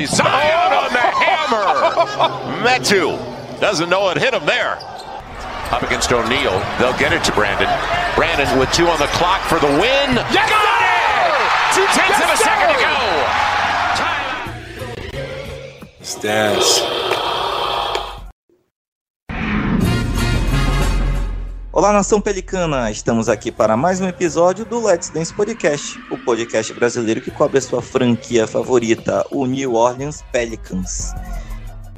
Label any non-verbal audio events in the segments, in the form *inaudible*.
responsibility. Zion on the hammer. Metu doesn't know it hit him there. Up against O'Neal. They'll get it to Brandon. Brandon with two on the clock for the win. Yes, Got it! Two tenths Yes, of a second to go. Stats. Olá, nação pelicana! Estamos aqui para mais um episódio do Let's Dance Podcast, o podcast brasileiro que cobre a sua franquia favorita, o New Orleans Pelicans.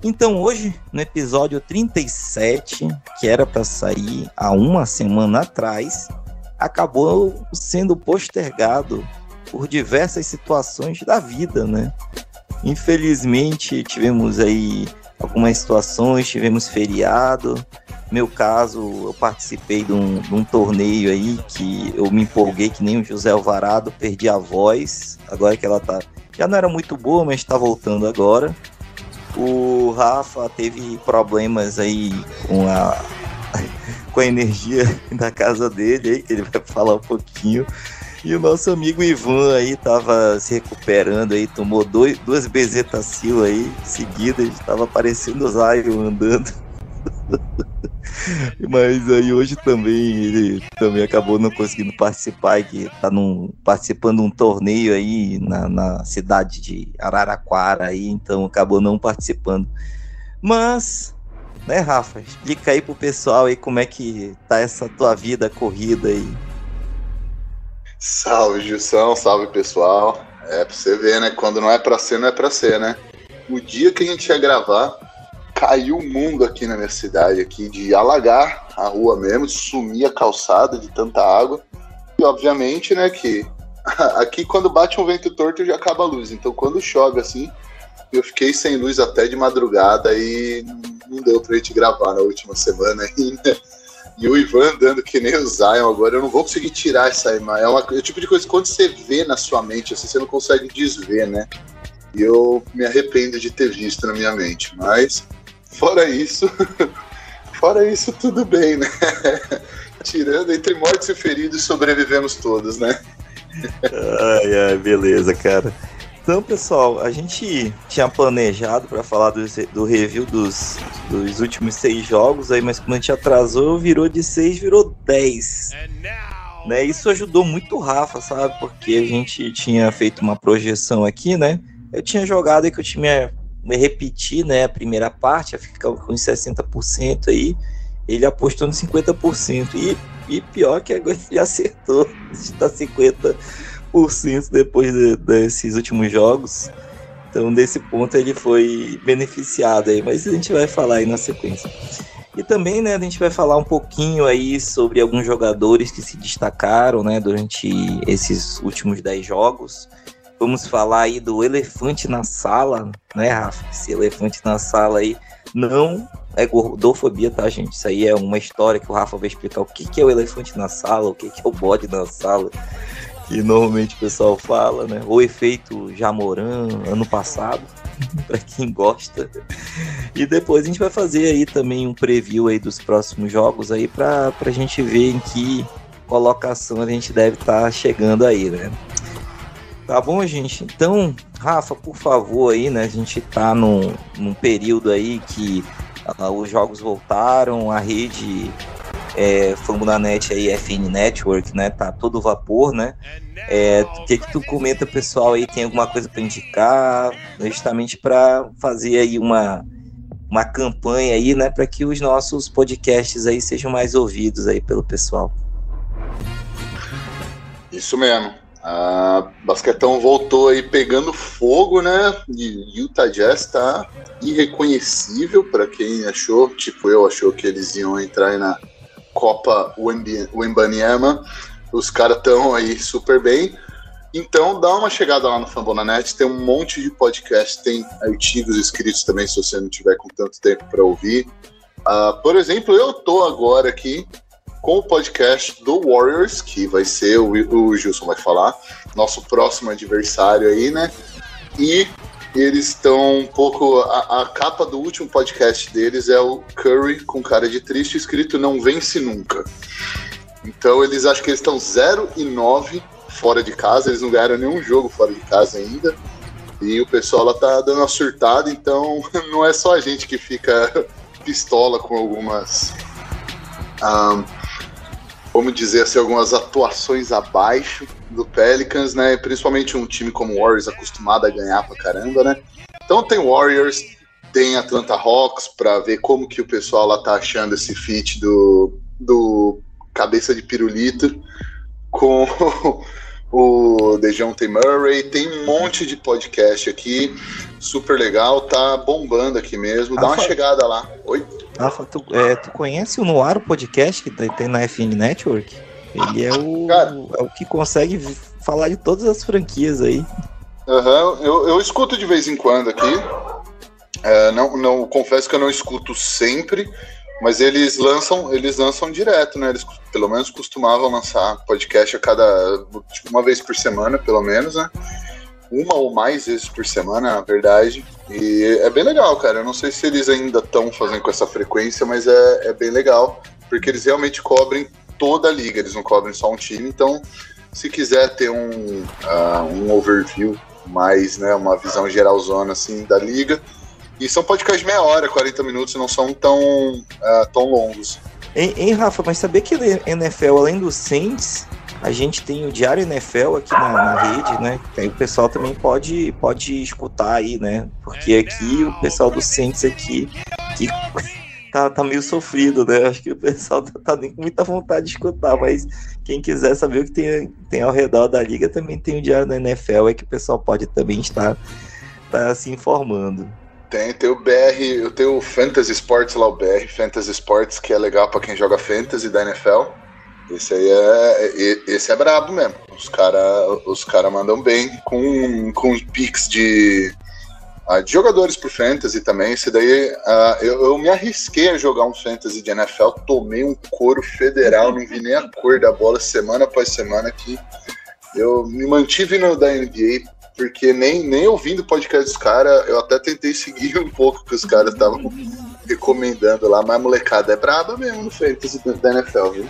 Então, hoje, no episódio 37, que era para sair há uma semana atrás, acabou sendo postergado por diversas situações da vida, né? Infelizmente, tivemos aí algumas situações, tivemos feriado, meu caso, eu participei de um, de um, torneio aí que eu me empolguei que nem o José Alvarado, perdi a voz, agora que ela tá. Já não era muito boa, mas está voltando agora. O Rafa teve problemas aí com a, *laughs* com a energia da casa dele aí, que ele vai falar um pouquinho. E o nosso amigo Ivan aí tava se recuperando aí, tomou dois, duas bezetacil aí seguidas, tava parecendo o Zion andando. *laughs* Mas aí hoje também ele também acabou não conseguindo participar, que tá num, participando de um torneio aí na, na cidade de Araraquara aí, então acabou não participando. Mas, né, Rafa, explica aí pro pessoal aí como é que tá essa tua vida corrida aí. Salve, Gilson, salve pessoal. É pra você ver, né? Quando não é pra ser, não é pra ser, né? O dia que a gente ia gravar, caiu o mundo aqui na minha cidade, aqui de alagar a rua mesmo, sumir a calçada de tanta água. E obviamente, né, que *laughs* aqui quando bate um vento torto já acaba a luz. Então quando chove assim, eu fiquei sem luz até de madrugada e não deu pra gente gravar na última semana *laughs* ainda. E o Ivan andando que nem o Zion agora, eu não vou conseguir tirar essa imagem. É, uma, é o tipo de coisa que quando você vê na sua mente, assim, você não consegue desver, né? E eu me arrependo de ter visto na minha mente. Mas Fora isso, *laughs* fora isso, tudo bem, né? *laughs* Tirando entre mortos e feridos, sobrevivemos todos, né? ai, ai, beleza, cara. Então, pessoal, a gente tinha planejado para falar do, do review dos, dos últimos seis jogos aí, mas como a gente atrasou, virou de seis, virou dez. Né? Isso ajudou muito o Rafa, sabe? Porque a gente tinha feito uma projeção aqui, né? Eu tinha jogado aí que eu tinha me repetir né, a primeira parte, ficar com 60% aí, ele apostou no 50%. E, e pior que agora ele acertou, *laughs* está 50% depois de, desses últimos jogos. Então, nesse ponto, ele foi beneficiado aí, mas a gente vai falar aí na sequência. E também, né, a gente vai falar um pouquinho aí sobre alguns jogadores que se destacaram, né, durante esses últimos 10 jogos. Vamos falar aí do elefante na sala, né, Rafa? Esse elefante na sala aí não é gordofobia, tá, gente? Isso aí é uma história que o Rafa vai explicar o que, que é o elefante na sala, o que, que é o bode na sala, que normalmente o pessoal fala, né? O efeito Jamoran, ano passado, *laughs* para quem gosta. E depois a gente vai fazer aí também um preview aí dos próximos jogos aí para a gente ver em que colocação a gente deve estar tá chegando aí, né? Tá bom, gente? Então, Rafa, por favor, aí, né? A gente tá num, num período aí que uh, os jogos voltaram, a rede é, Fambunanet aí, FN Network, né? Tá todo vapor, né? É, o que que tu comenta, pessoal, aí? Tem alguma coisa para indicar? Justamente para fazer aí uma, uma campanha aí, né? Para que os nossos podcasts aí sejam mais ouvidos aí pelo pessoal. Isso mesmo. A Basquetão voltou aí pegando fogo, né? E Utah Jazz tá irreconhecível para quem achou, tipo eu, achou que eles iam entrar na Copa Wembanyama. Os caras estão aí super bem. Então dá uma chegada lá no Fambonanet, tem um monte de podcast, tem artigos escritos também, se você não tiver com tanto tempo para ouvir. Uh, por exemplo, eu tô agora aqui com o podcast do Warriors, que vai ser, o, o Gilson vai falar, nosso próximo adversário aí, né? E eles estão um pouco. A, a, capa do último podcast deles é o Curry com cara de triste, escrito Não Vence Nunca. Então eles acham que eles estão 0 e 9 fora de casa, eles não ganharam nenhum jogo fora de casa ainda. E o pessoal lá tá dando uma surtada, então *laughs* não é só a gente que fica pistola com algumas. Um, vamos dizer assim, algumas atuações abaixo do Pelicans, né? Principalmente um time como o Warriors acostumado a ganhar pra caramba, né? Então tem Warriors, tem Atlanta Hawks para ver como que o pessoal lá tá achando esse fit do, do cabeça de pirulito com *laughs* o Dejounte Murray. Tem um monte de podcast aqui, super legal, tá bombando aqui mesmo. Dá uma chegada lá. Oi? Rafa, tu, é, tu conhece o Noir Podcast que tem na FN Network? Ele é o, Cara, é o que consegue falar de todas as franquias aí. Uhum, eu, eu escuto de vez em quando aqui. É, não, não confesso que eu não escuto sempre, mas eles lançam, eles lançam direto, né? Eles pelo menos costumavam lançar podcast a cada tipo, uma vez por semana, pelo menos, né? Uma ou mais vezes por semana, na verdade. E é bem legal, cara. Eu não sei se eles ainda estão fazendo com essa frequência, mas é, é bem legal, porque eles realmente cobrem toda a liga, eles não cobrem só um time. Então, se quiser ter um, uh, um overview mais, né, uma visão geralzona assim da liga, e são podcasts meia hora, 40 minutos, não são tão, uh, tão longos. Hein, Rafa, mas sabia que NFL, além do Saints, a gente tem o Diário NFL aqui na, na, rede, né? Aí o pessoal também pode, pode escutar aí, né? Porque aqui o pessoal do Saints aqui que *laughs* tá, tá meio sofrido, né? Acho que o pessoal tá, tá nem com muita vontade de escutar, mas quem quiser saber o que tem, tem ao redor da liga também tem o Diário da NFL, é que o pessoal pode também estar tá se informando. Tem, tem o BR, eu tenho o Fantasy Sports lá, o BR Fantasy Sports, que é legal para quem joga Fantasy da NFL. Esse aí é. Esse é brabo mesmo. Os caras os cara mandam bem com, com picks de, ah, de jogadores pro Fantasy também. Esse daí uh, eu, eu, me arrisquei a jogar um Fantasy de NFL, tomei um couro federal, não vi nem a cor da bola semana após semana que eu me mantive no da NBA porque nem, nem ouvindo o podcast dos caras, eu até tentei seguir um pouco o que os caras estavam recomendando lá, mas a molecada é braba mesmo no Fantasy da NFL, viu?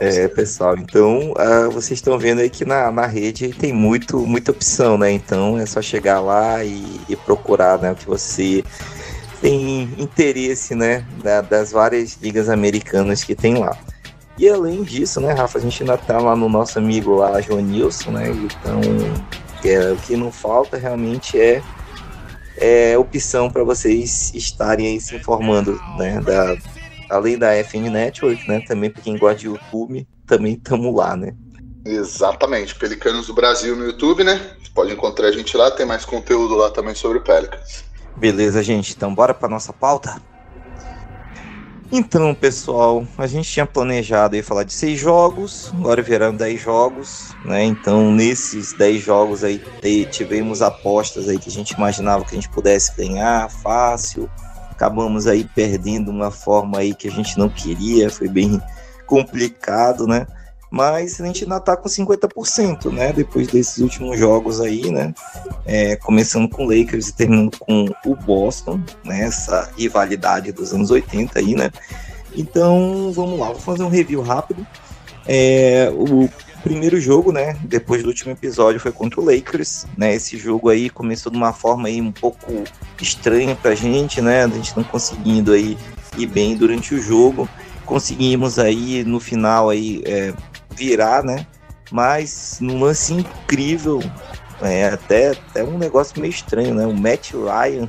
É, pessoal, então uh, vocês estão vendo aí que na, na rede tem muito, muita opção, né? Então é só chegar lá e, e procurar né, o que você tem interesse, né? Da, das várias ligas americanas que tem lá. E além disso, né, Rafa, a gente ainda tá lá no nosso amigo lá, João Nilson, né? Então é, o que não falta realmente é, é opção para vocês estarem aí se informando, né? Da, além da FN Network, né? Também para quem gosta de YouTube, também estamos lá, né? Exatamente, Pelicanos do Brasil no YouTube, né? Pode encontrar a gente lá, tem mais conteúdo lá também sobre o Pelicans. Beleza, gente. Então bora para nossa pauta? Então, pessoal, a gente tinha planejado aí falar de seis jogos, agora vieram dez jogos, né? Então, nesses dez jogos aí tivemos apostas aí que a gente imaginava que a gente pudesse ganhar fácil. Acabamos aí perdendo uma forma aí que a gente não queria, foi bem complicado, né? mas a gente ainda está com 50%, né? Depois desses últimos jogos aí, né? É, começando com o Lakers e terminando com o Boston, né? Essa rivalidade dos anos 80 aí, né? Então, vamos lá, vou fazer um review rápido. É, o primeiro jogo, né? Depois do último episódio foi contra o Lakers, né? Esse jogo aí começou de uma forma aí um pouco estranha pra gente, né? A gente não conseguindo aí ir bem durante o jogo conseguimos aí no final aí é, virar, né? Mas num lance incrível, é até, até um negócio meio estranho, né? O Matt Ryan,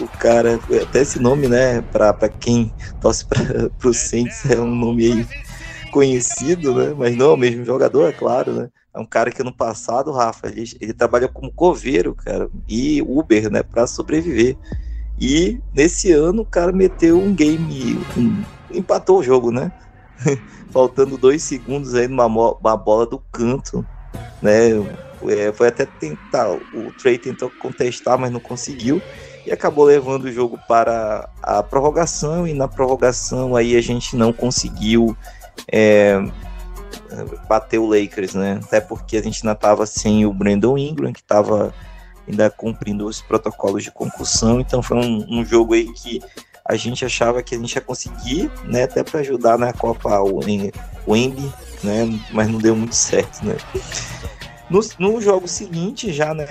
o cara, até esse nome, né? Para quem torce para o Saints é um nome aí conhecido, né? Mas não é o mesmo jogador, é claro, né? É um cara que no passado, Rafa, ele, ele trabalha como coveiro, cara, e Uber, né? Para sobreviver. E nesse ano o cara meteu um game, um, empatou o jogo, né? *laughs* faltando dois segundos aí numa uma bola do canto, né? É, foi até tentar, o Trey tentou contestar, mas não conseguiu e acabou levando o jogo para a prorrogação e na prorrogação aí a gente não conseguiu é, bater o Lakers, né? Até porque a gente ainda estava sem o Brandon Ingram, que estava ainda cumprindo os protocolos de concussão, então foi um, um jogo aí que a gente achava que a gente ia conseguir, né, até para ajudar na Copa Wemby, né, mas não deu muito certo, né. No, no jogo seguinte, já, né,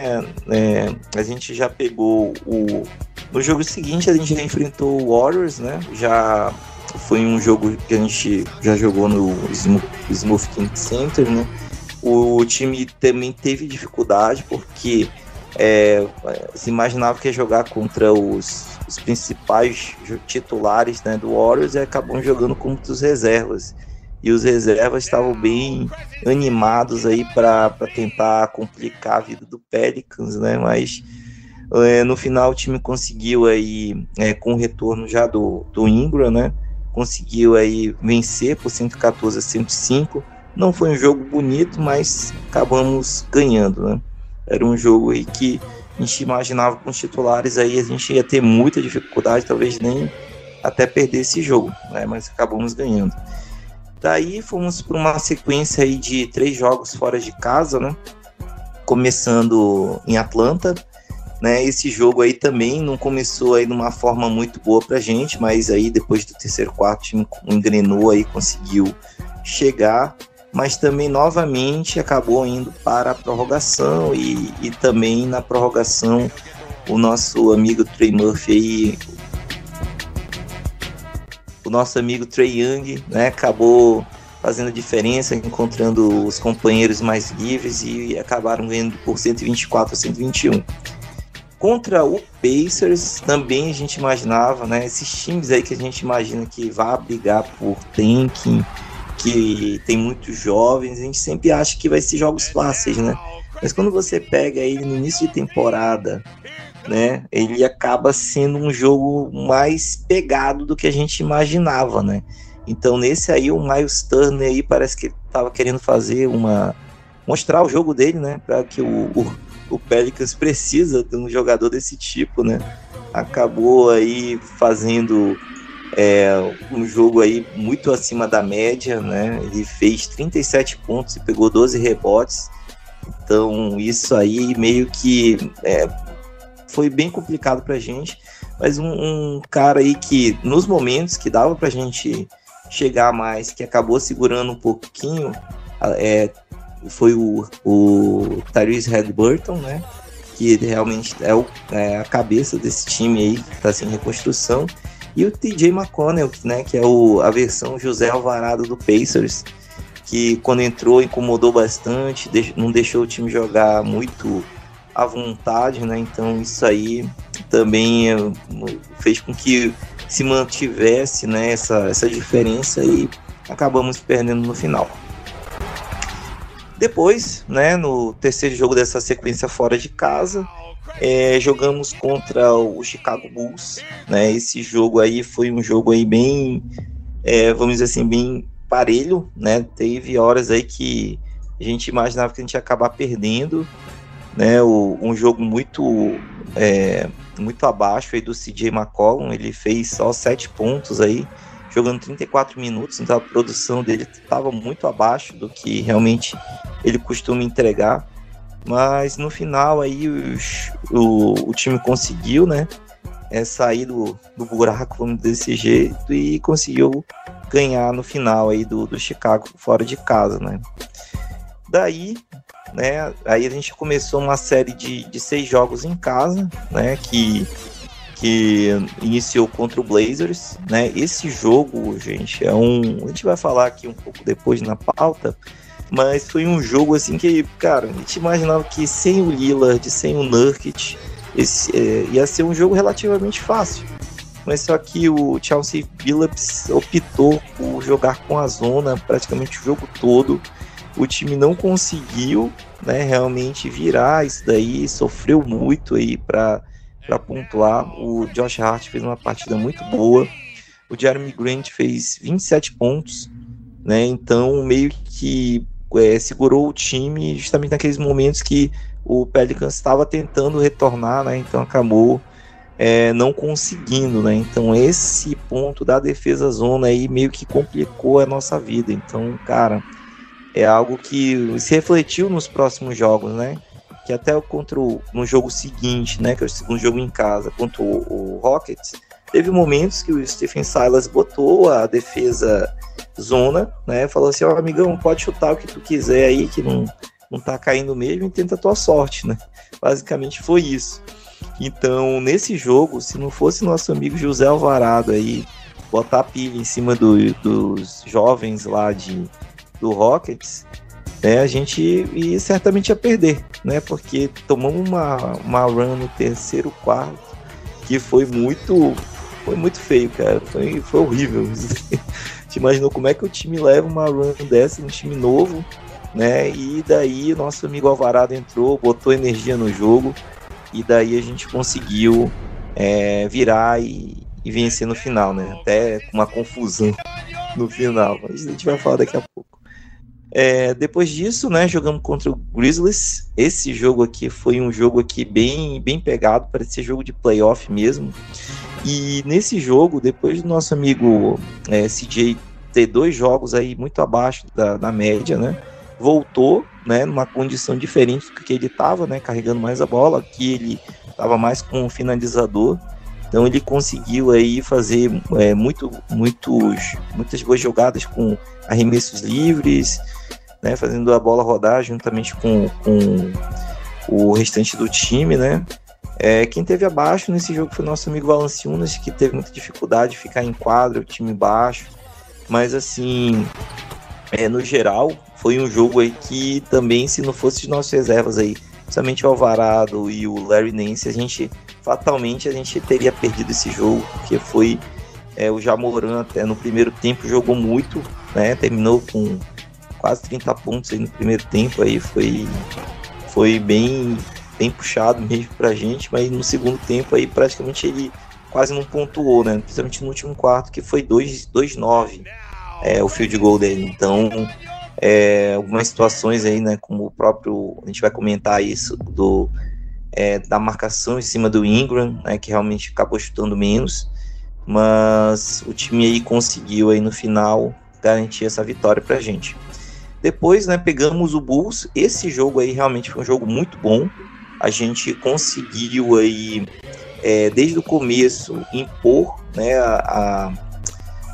é, a gente já pegou o. No jogo seguinte, a gente já enfrentou o Warriors, né? Já foi um jogo que a gente já jogou no Smooth King Center, né? O time também teve dificuldade porque é, se imaginava que ia jogar contra os, os principais titulares né, do Warriors e acabam jogando contra os reservas e os reservas estavam bem animados aí para tentar complicar a vida do Pelicans, né? Mas é, no final o time conseguiu aí, é, com o retorno já do, do Ingram, né? Conseguiu aí vencer por 114 a 105. Não foi um jogo bonito, mas acabamos ganhando, né? Era um jogo aí que a gente imaginava com os titulares aí a gente ia ter muita dificuldade, talvez nem até perder esse jogo, né? Mas acabamos ganhando. Daí fomos para uma sequência aí de três jogos fora de casa, né? Começando em Atlanta, né? Esse jogo aí também não começou aí de uma forma muito boa pra gente, mas aí depois do terceiro quarto o time engrenou aí, conseguiu chegar, mas também novamente acabou indo para a prorrogação e, e também na prorrogação o nosso amigo Trey Murphy aí o nosso amigo Trey Young, né, acabou fazendo diferença, encontrando os companheiros mais livres e acabaram ganhando por 124 a 121. Contra o Pacers, também a gente imaginava, né, esses times aí que a gente imagina que vai brigar por tanking, que tem muitos jovens, a gente sempre acha que vai ser jogos fáceis, né? Mas quando você pega ele no início de temporada, né? Ele acaba sendo um jogo mais pegado do que a gente imaginava, né? Então nesse aí o Miles Turner aí parece que estava querendo fazer uma mostrar o jogo dele, né? Para que o, o, o Pelicans precisa de um jogador desse tipo, né? Acabou aí fazendo é, um jogo aí muito acima da média, né? Ele fez 37 pontos e pegou 12 rebotes. Então isso aí meio que é, foi bem complicado pra gente, mas um, um, cara aí que nos momentos que dava pra gente chegar mais, que acabou segurando um pouquinho, é, foi o, o Tyrese Redburton, né? Que realmente é, o, é, a cabeça desse time aí que tá sem reconstrução. E o TJ McConnell, né? Que é o, a versão José Alvarado do Pacers, que quando entrou incomodou bastante, não deixou o time jogar muito à vontade, né? Então isso aí também eh, fez com que se mantivesse né, essa, essa diferença e acabamos perdendo no final. Depois, né, no terceiro jogo dessa sequência fora de casa, é, jogamos contra o Chicago Bulls. Né, esse jogo aí foi um jogo aí bem, é, vamos dizer assim, bem parelho. Né, teve horas aí que a gente imaginava que a gente ia acabar perdendo, né, o, um jogo muito é, muito abaixo aí do CJ McCollum, ele fez só 7 pontos aí, jogando 34 minutos, então a produção dele estava muito abaixo do que realmente ele costuma entregar, mas no final aí os, o, o time conseguiu, né, é, sair do, do buraco, desse jeito, e conseguiu ganhar no final aí do, do Chicago fora de casa, né. Daí né? Aí a gente começou uma série de, de seis jogos em casa, né? Que, que iniciou contra o Blazers, né? Esse jogo, gente, é um. A gente vai falar aqui um pouco depois na pauta, mas foi um jogo assim que, cara, a gente imaginava que sem o Lillard, sem o Nurkic, esse, é, ia ser um jogo relativamente fácil. Mas só que o Chelsea Billups optou por jogar com a zona praticamente o jogo todo o time não conseguiu né, realmente virar isso daí, sofreu muito aí para pontuar. O Josh Hart fez uma partida muito boa. O Jeremy Grant fez 27 pontos, né? Então meio que é, segurou o time justamente naqueles momentos que o Pelicans estava tentando retornar, né? Então acabou é, não conseguindo, né? Então esse ponto da defesa zona aí meio que complicou a nossa vida. Então, cara, é algo que se refletiu nos próximos jogos, né? Que até contra o, no jogo seguinte, né? Que é o segundo jogo em casa, contra o, o Rockets, teve momentos que o Stephen Silas botou a defesa zona, né? Falou assim, ó, oh, amigão, pode chutar o que tu quiser aí, que não, não tá caindo mesmo e tenta a tua sorte, né? Basicamente foi isso. Então, nesse jogo, se não fosse nosso amigo José Alvarado aí botar pilha em cima do, dos jovens lá de, do Rockets, né, a gente ia, certamente ia perder, né? Porque tomamos uma, uma run no terceiro quarto que foi muito foi muito feio, cara. Foi, foi horrível. *laughs* Te imaginou como é que o time leva uma run dessa, um time novo, né? E daí nosso amigo Alvarado entrou, botou energia no jogo e daí a gente conseguiu é, virar e, e, vencer no final, né? Até com uma confusão no final, mas a gente vai falar daqui a pouco. É, depois disso, né, jogamos contra o Grizzlies. Esse jogo aqui foi um jogo aqui bem, bem pegado, parecia jogo de playoff mesmo. E nesse jogo, depois do nosso amigo é, CJ ter dois jogos aí muito abaixo da, da média, né, voltou, né, numa condição diferente do que ele estava, né, carregando mais a bola. Aqui ele estava mais com um finalizador. Então ele conseguiu aí fazer é, muito, muitos, muitas boas jogadas com arremessos livres, né, fazendo a bola rodar juntamente com, com o restante do time, né. É, quem teve abaixo nesse jogo foi nosso amigo Valanciunas, que teve muita dificuldade de ficar em quadra, o time baixo. Mas assim, é, no geral, foi um jogo aí que também, se não fosse de nossas reservas aí, somente o Alvarado e o Larry Nance, a gente fatalmente a gente teria perdido esse jogo, porque foi é, o Jamoran até no primeiro tempo jogou muito, né? Terminou com quase 30 pontos aí no primeiro tempo aí foi foi bem bem puxado mesmo pra gente, mas no segundo tempo aí praticamente ele quase não pontuou, né? Principalmente no último quarto que foi 2-9 é, o field goal dele. Então, é, algumas situações aí, né, como o próprio, a gente vai comentar isso, do, é, da marcação em cima do Ingram, né, que realmente acabou chutando menos, mas o time aí conseguiu aí no final garantir essa vitória pra gente. Depois, né, pegamos o Bulls, esse jogo aí realmente foi um jogo muito bom, a gente conseguiu aí, é, desde o começo, impor, né, a, a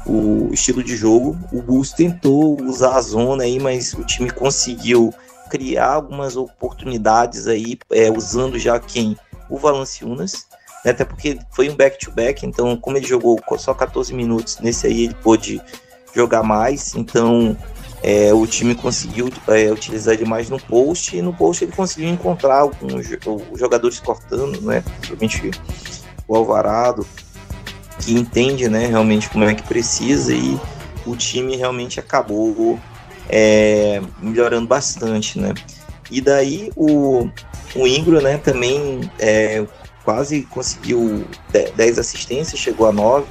o estilo de jogo. O Bulls tentou usar a zona aí, mas o time conseguiu criar algumas oportunidades aí, é, usando já quem? O Valanciunas, né, até porque foi um back-to-back, -back, então como ele jogou só 14 minutos, nesse aí ele pôde jogar mais, então é, o time conseguiu é, utilizar ele mais no post, e no post ele conseguiu encontrar alguns jogadores cortando, né, principalmente o Alvarado, que entende, né, realmente como é que precisa e o time realmente acabou é, melhorando bastante, né. E daí o, o Ingro, né, também é, quase conseguiu 10 assistências, chegou a 9,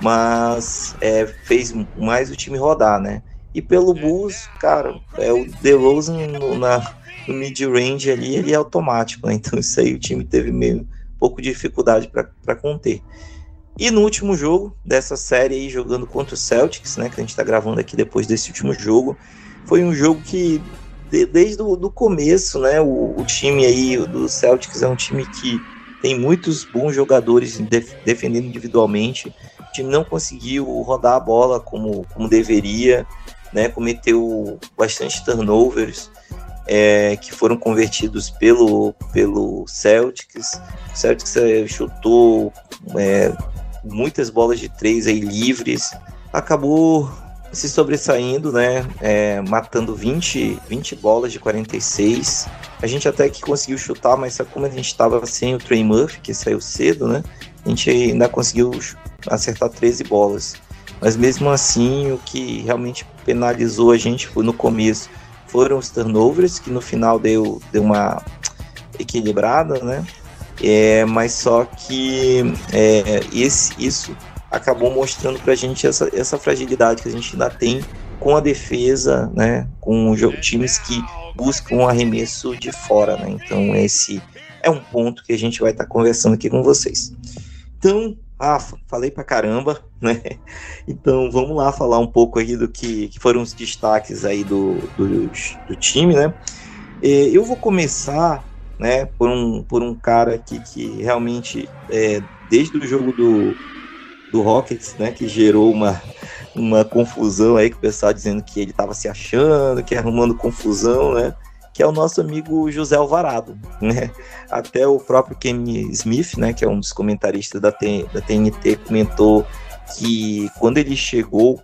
mas é, fez mais o time rodar, né. E pelo Bulls, cara, é o DeRozan no, na, no mid-range ali, ele é automático, né? Então isso aí o time teve meio um pouco de dificuldade para conter. E no último jogo dessa série aí, jogando contra o Celtics, né, que a gente está gravando aqui depois desse último jogo, foi um jogo que de, desde o do começo, né, o, o, time aí do Celtics é um time que tem muitos bons jogadores def, defendendo individualmente. O time não conseguiu rodar a bola como, como deveria, né, cometeu bastante turnovers. É, que foram convertidos pelo, pelo Celtics. O Celtics é, chutou é, muitas bolas de três aí livres, acabou se sobressaindo, né? É, matando 20, 20 bolas de 46. A gente até que conseguiu chutar, mas como a gente estava sem o Trey Murphy, que saiu cedo, né? A gente ainda conseguiu acertar 13 bolas. Mas mesmo assim, o que realmente penalizou a gente foi no começo foram os turnovers, que no final deu, deu uma equilibrada, né? É, mas só que é, esse, isso acabou mostrando para a gente essa, essa fragilidade que a gente ainda tem com a defesa, né, com times que buscam um arremesso de fora, né, então esse é um ponto que a gente vai estar tá conversando aqui com vocês. Então, Rafa, falei pra caramba, *laughs* né, então vamos lá falar um pouco aí do que, que foram os destaques aí do, do, do time, né, eu vou começar né, por um, por um cara que, que realmente, é, desde o jogo do, do Rockets, né, que gerou uma, uma confusão aí, com o pessoal dizendo que ele estava se achando, que arrumando confusão, né, que é o nosso amigo José Alvarado, né? Até o próprio Kenny Smith, né, que é um dos comentaristas da, da TNT, comentou que quando ele chegou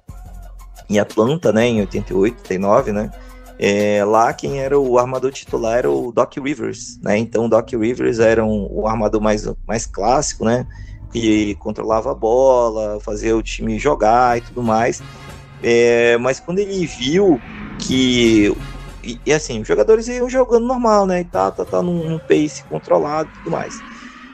em Atlanta, né, em 88, 89, né, é, lá quem era o armador titular era o Doc Rivers, né? Então o Doc Rivers era um, o armador mais, mais clássico, né? Que controlava a bola, fazia o time jogar e tudo mais. É, mas quando ele viu que e, e, assim, os jogadores iam jogando normal, né? E tá, tá, tá num, num pace controlado e tudo mais.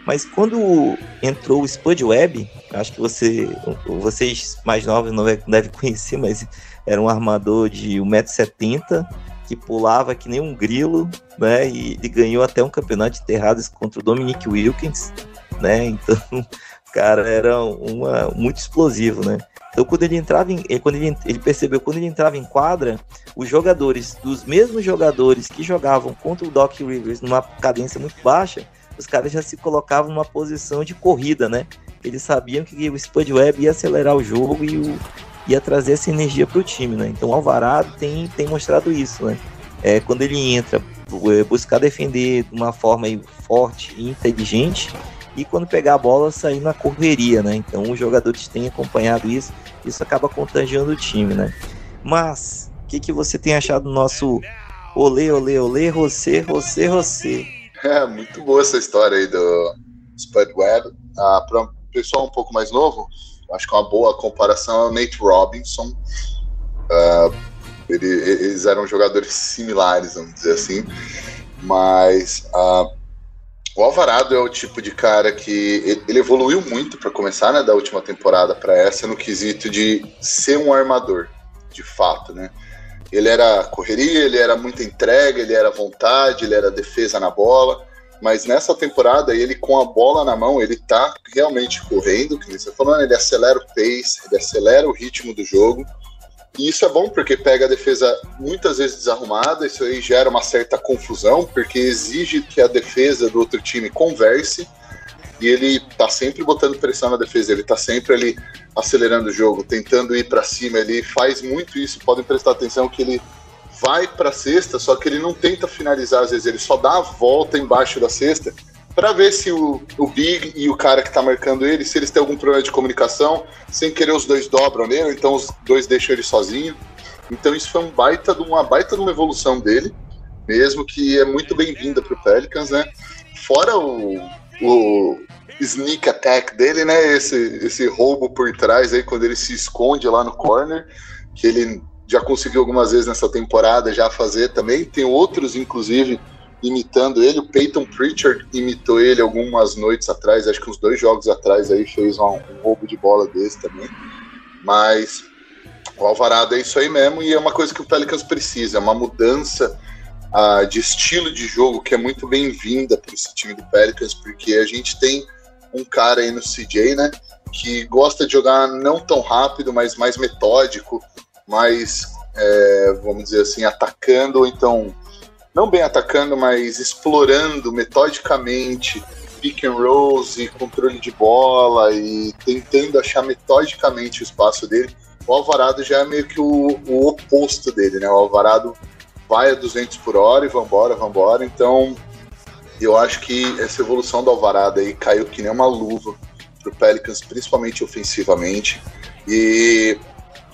Mas quando entrou o Spud Web, acho que você, vocês mais novos não devem conhecer, mas era um armador de 1,70m que pulava que nem um grilo, né? E, e ganhou até um campeonato de terradas contra o Dominic Wilkins, né? *laughs* Então, cara era uma, muito explosivo, né? Então, quando ele entrava em, quando ele, ele percebeu quando ele entrava em quadra, os jogadores, dos mesmos jogadores que jogavam contra o Doc Rivers numa cadência muito baixa, os caras já se colocavam numa posição de corrida, né? Eles sabiam que o Spud Web ia acelerar o jogo e o, ia trazer essa energia para o time, né? Então o Alvarado tem, tem mostrado isso, né? É, quando ele entra, é, buscar defender de uma forma forte e inteligente, e quando pegar a bola, sair na correria, né? Então os jogadores têm acompanhado isso, isso acaba contagiando o time, né? Mas, o que, que você tem achado do nosso olê, olê, olê, você, você, você? É, muito boa essa história aí do Spud Webb. Ah, Para um pessoal um pouco mais novo, acho que uma boa comparação é o Nate Robinson. Uh, ele, eles eram jogadores similares, vamos dizer assim. Mas uh, o Alvarado é o tipo de cara que ele evoluiu muito para começar, né, da última temporada para essa no quesito de ser um armador, de fato, né? Ele era correria, ele era muita entrega, ele era vontade, ele era defesa na bola. Mas nessa temporada, ele com a bola na mão, ele tá realmente correndo, que você falando, ele acelera o pace, ele acelera o ritmo do jogo. E isso é bom porque pega a defesa muitas vezes desarrumada, isso aí gera uma certa confusão, porque exige que a defesa do outro time converse, e ele tá sempre botando pressão na defesa, ele tá sempre ali acelerando o jogo, tentando ir para cima, ele faz muito isso, podem prestar atenção que ele vai para a cesta, só que ele não tenta finalizar, às vezes ele só dá a volta embaixo da cesta para ver se o, o Big e o cara que está marcando ele, se eles têm algum problema de comunicação, sem querer os dois dobram nele, então os dois deixam ele sozinho. Então isso foi um baita de uma baita de uma evolução dele, mesmo que é muito bem-vinda para o Pelicans, né? Fora o, o sneak attack dele, né? Esse, esse roubo por trás aí quando ele se esconde lá no corner, que ele já conseguiu algumas vezes nessa temporada já fazer também. Tem outros, inclusive, imitando ele. O Peyton Pritchard imitou ele algumas noites atrás, acho que uns dois jogos atrás aí fez um, um roubo de bola desse também. Mas o Alvarado é isso aí mesmo e é uma coisa que o Pelicans precisa, é uma mudança uh, de estilo de jogo que é muito bem-vinda para esse time do Pelicans, porque a gente tem um cara aí no CJ, né, que gosta de jogar não tão rápido, mas mais metódico, mais, é, vamos dizer assim, atacando, ou então, não bem atacando, mas explorando metodicamente pick and rolls e controle de bola e tentando achar metodicamente o espaço dele. O Alvarado já é meio que o, o oposto dele, né? O Alvarado vai a 200 por hora e vambora, vambora. Então, eu acho que essa evolução do Alvarado aí caiu que nem uma luva pro Pelicans, principalmente ofensivamente. E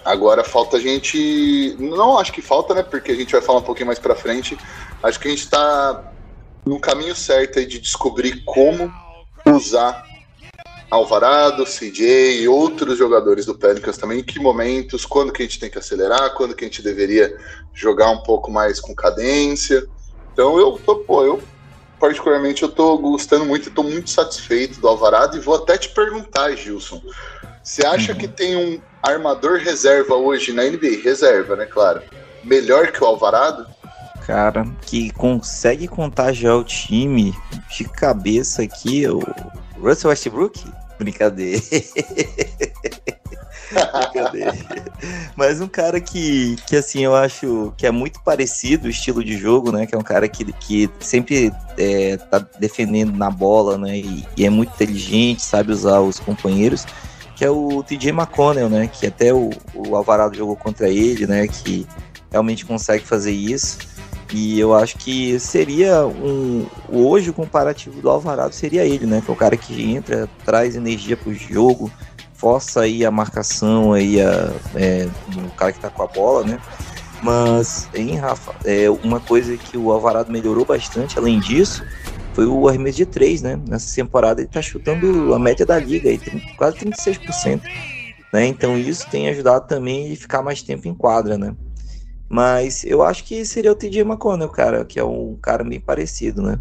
Agora falta a gente. Não acho que falta, né? Porque a gente vai falar um pouquinho mais pra frente. Acho que a gente tá no caminho certo aí de descobrir como usar Alvarado, CJ e outros jogadores do Pelicans também, em que momentos, quando que a gente tem que acelerar, quando que a gente deveria jogar um pouco mais com cadência. Então eu tô, pô, eu particularmente eu tô gostando muito, estou muito satisfeito do Alvarado e vou até te perguntar, Gilson. Você acha uhum. que tem um armador reserva hoje na NBA, reserva, né, claro, melhor que o Alvarado? Cara, que consegue contagiar o time de cabeça aqui, o Russell Westbrook? Brincadeira. *laughs* Brincadeira. Mas um cara que, que, assim, eu acho que é muito parecido o estilo de jogo, né? Que é um cara que, que sempre é, tá defendendo na bola, né? E, e é muito inteligente, sabe usar os companheiros que é o TJ McConnell, né? Que até o, o Alvarado jogou contra ele, né? Que realmente consegue fazer isso. E eu acho que seria um. Hoje o comparativo do Alvarado seria ele, né? Que é o cara que entra, traz energia pro jogo, força aí a marcação aí a, é, do cara que tá com a bola, né? Mas, hein, Rafa, é, uma coisa que o Alvarado melhorou bastante, além disso, foi o arremesso de 3, né? Nessa temporada ele tá chutando a média da liga aí, quase 36%. Né? Então isso tem ajudado também a ficar mais tempo em quadra, né? Mas eu acho que seria o TJ McConnell, cara, que é um cara meio parecido, né?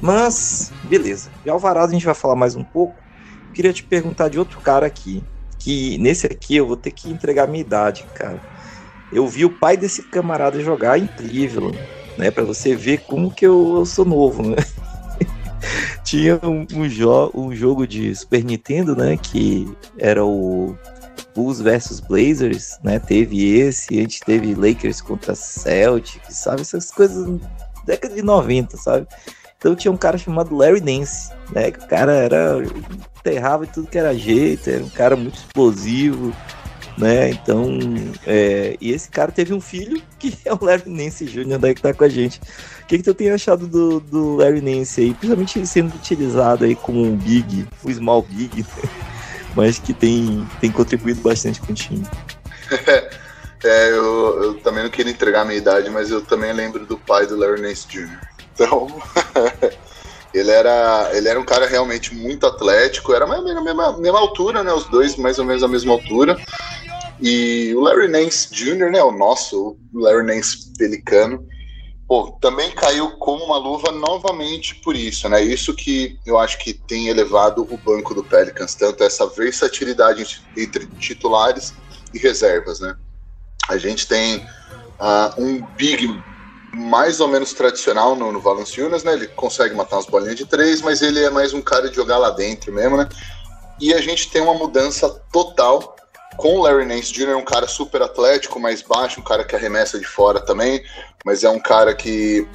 Mas, beleza. De Alvarado a gente vai falar mais um pouco. Queria te perguntar de outro cara aqui. Que nesse aqui eu vou ter que entregar minha idade, cara. Eu vi o pai desse camarada jogar em né? Pra você ver como que eu, eu sou novo, né? Tinha um, um, jo um jogo de Super Nintendo, né? Que era o Bulls versus Blazers, né? Teve esse, a gente teve Lakers contra Celtics, sabe? Essas coisas década de 90, sabe? Então tinha um cara chamado Larry Nance, né? Que o cara era. enterrava tudo que era jeito, era um cara muito explosivo, né? Então. É, e esse cara teve um filho que *laughs* é o Larry Nance Jr., daí que tá com a gente. O que, que tu tem achado do, do Larry Nance aí? Principalmente sendo utilizado aí como um big, um small big, *laughs* né? mas que tem, tem contribuído bastante com o time. *laughs* é, eu, eu, também não queria entregar a minha idade, mas eu também lembro do pai do Larry Nance Jr. Então, ele, era, ele era um cara realmente muito atlético, era a mesma, mesma altura, né? Os dois mais ou menos a mesma altura. E o Larry Nance Jr., né? O nosso, o Larry Nance Pelicano, pô, também caiu como uma luva novamente por isso, né? Isso que eu acho que tem elevado o banco do Pelicans, tanto essa versatilidade entre titulares e reservas, né? A gente tem uh, um big mais ou menos tradicional no, no Valanciunas, né? Ele consegue matar umas bolinhas de três, mas ele é mais um cara de jogar lá dentro mesmo, né? E a gente tem uma mudança total com o Larry Nance Jr., um cara super atlético, mais baixo, um cara que arremessa de fora também, mas é um cara que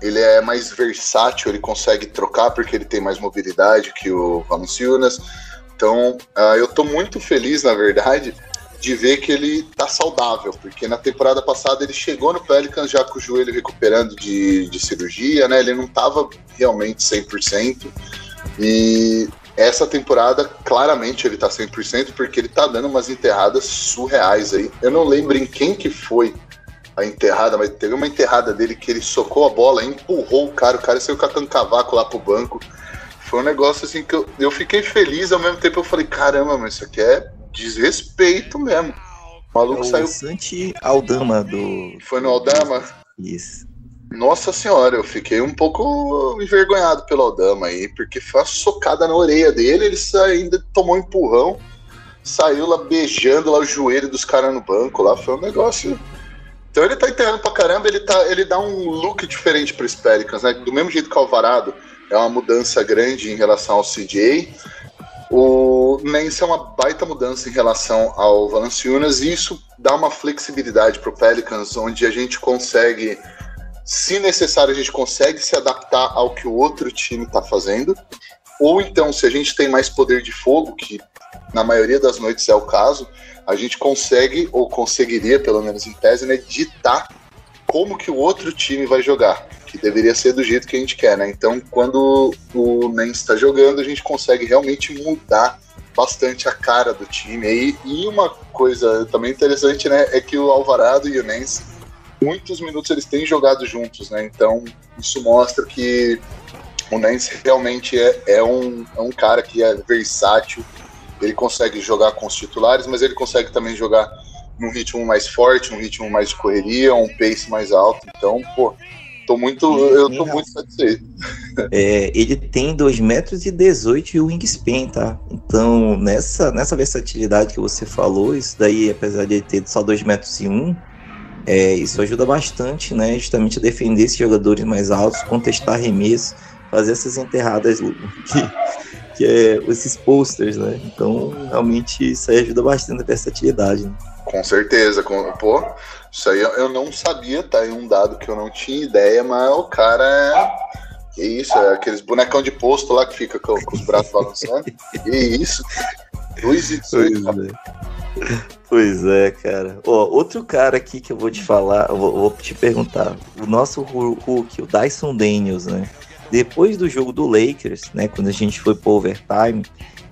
ele é mais versátil, ele consegue trocar porque ele tem mais mobilidade que o Valanciunas. Então, uh, eu tô muito feliz, na verdade, de ver que ele tá saudável, porque na temporada passada ele chegou no Pelicans já com o joelho recuperando de, de cirurgia, né? Ele não tava realmente 100%. E essa temporada, claramente, ele tá 100%, porque ele tá dando umas enterradas surreais aí. Eu não lembro em quem que foi a enterrada, mas teve uma enterrada dele que ele socou a bola, empurrou o cara, o cara saiu catando cavaco lá pro banco. Foi um negócio assim que eu, eu fiquei feliz, ao mesmo tempo eu falei, caramba, mas isso aqui é desrespeito mesmo. O maluco é o saiu. Santi Aldama do. Foi no Aldama? Isso. Nossa senhora, eu fiquei um pouco envergonhado pelo Aldama aí, porque foi uma socada na orelha dele, ele ainda tomou um empurrão, saiu lá beijando lá o joelho dos caras no banco lá, foi um negócio. Então ele tá enterrando pra caramba, ele, tá, ele dá um look diferente pro Pelicans, né? Do mesmo jeito que o Alvarado é uma mudança grande em relação ao CJ, o Nance é uma baita mudança em relação ao Valanciunas e isso dá uma flexibilidade pro Pelicans, onde a gente consegue se necessário, a gente consegue se adaptar ao que o outro time está fazendo. Ou então, se a gente tem mais poder de fogo, que na maioria das noites é o caso, a gente consegue, ou conseguiria, pelo menos em tese, né, ditar como que o outro time vai jogar, que deveria ser do jeito que a gente quer, né? Então, quando o Nens está jogando, a gente consegue realmente mudar bastante a cara do time. E, e uma coisa também interessante, né, é que o Alvarado e o Nens muitos minutos eles têm jogado juntos, né? Então isso mostra que o Nance realmente é, é, um, é um cara que é versátil. Ele consegue jogar com os titulares, mas ele consegue também jogar num ritmo mais forte, num ritmo mais de correria, um pace mais alto. Então, pô, tô muito, eu tô muito satisfeito. É, ele tem 2 metros e 18 e o wingspan, tá? Então, nessa, nessa versatilidade que você falou, isso daí, apesar de ele ter só 2 metros e 1, um, é, isso ajuda bastante, né? Justamente a defender esses jogadores mais altos, contestar arremesso, fazer essas enterradas que, que é esses posters, né? Então, realmente, isso aí ajuda bastante a versatilidade. Né? Com certeza, com, pô, isso aí eu não sabia, tá aí um dado que eu não tinha ideia, mas o cara é. Que isso, é aqueles bonecão de posto lá que fica com, com os braços balançando. Que isso. Luiz e Pois é, cara. Ó, outro cara aqui que eu vou te falar, vou, vou te perguntar. O nosso Hulk, o Dyson Daniels, né? Depois do jogo do Lakers, né? Quando a gente foi pro overtime,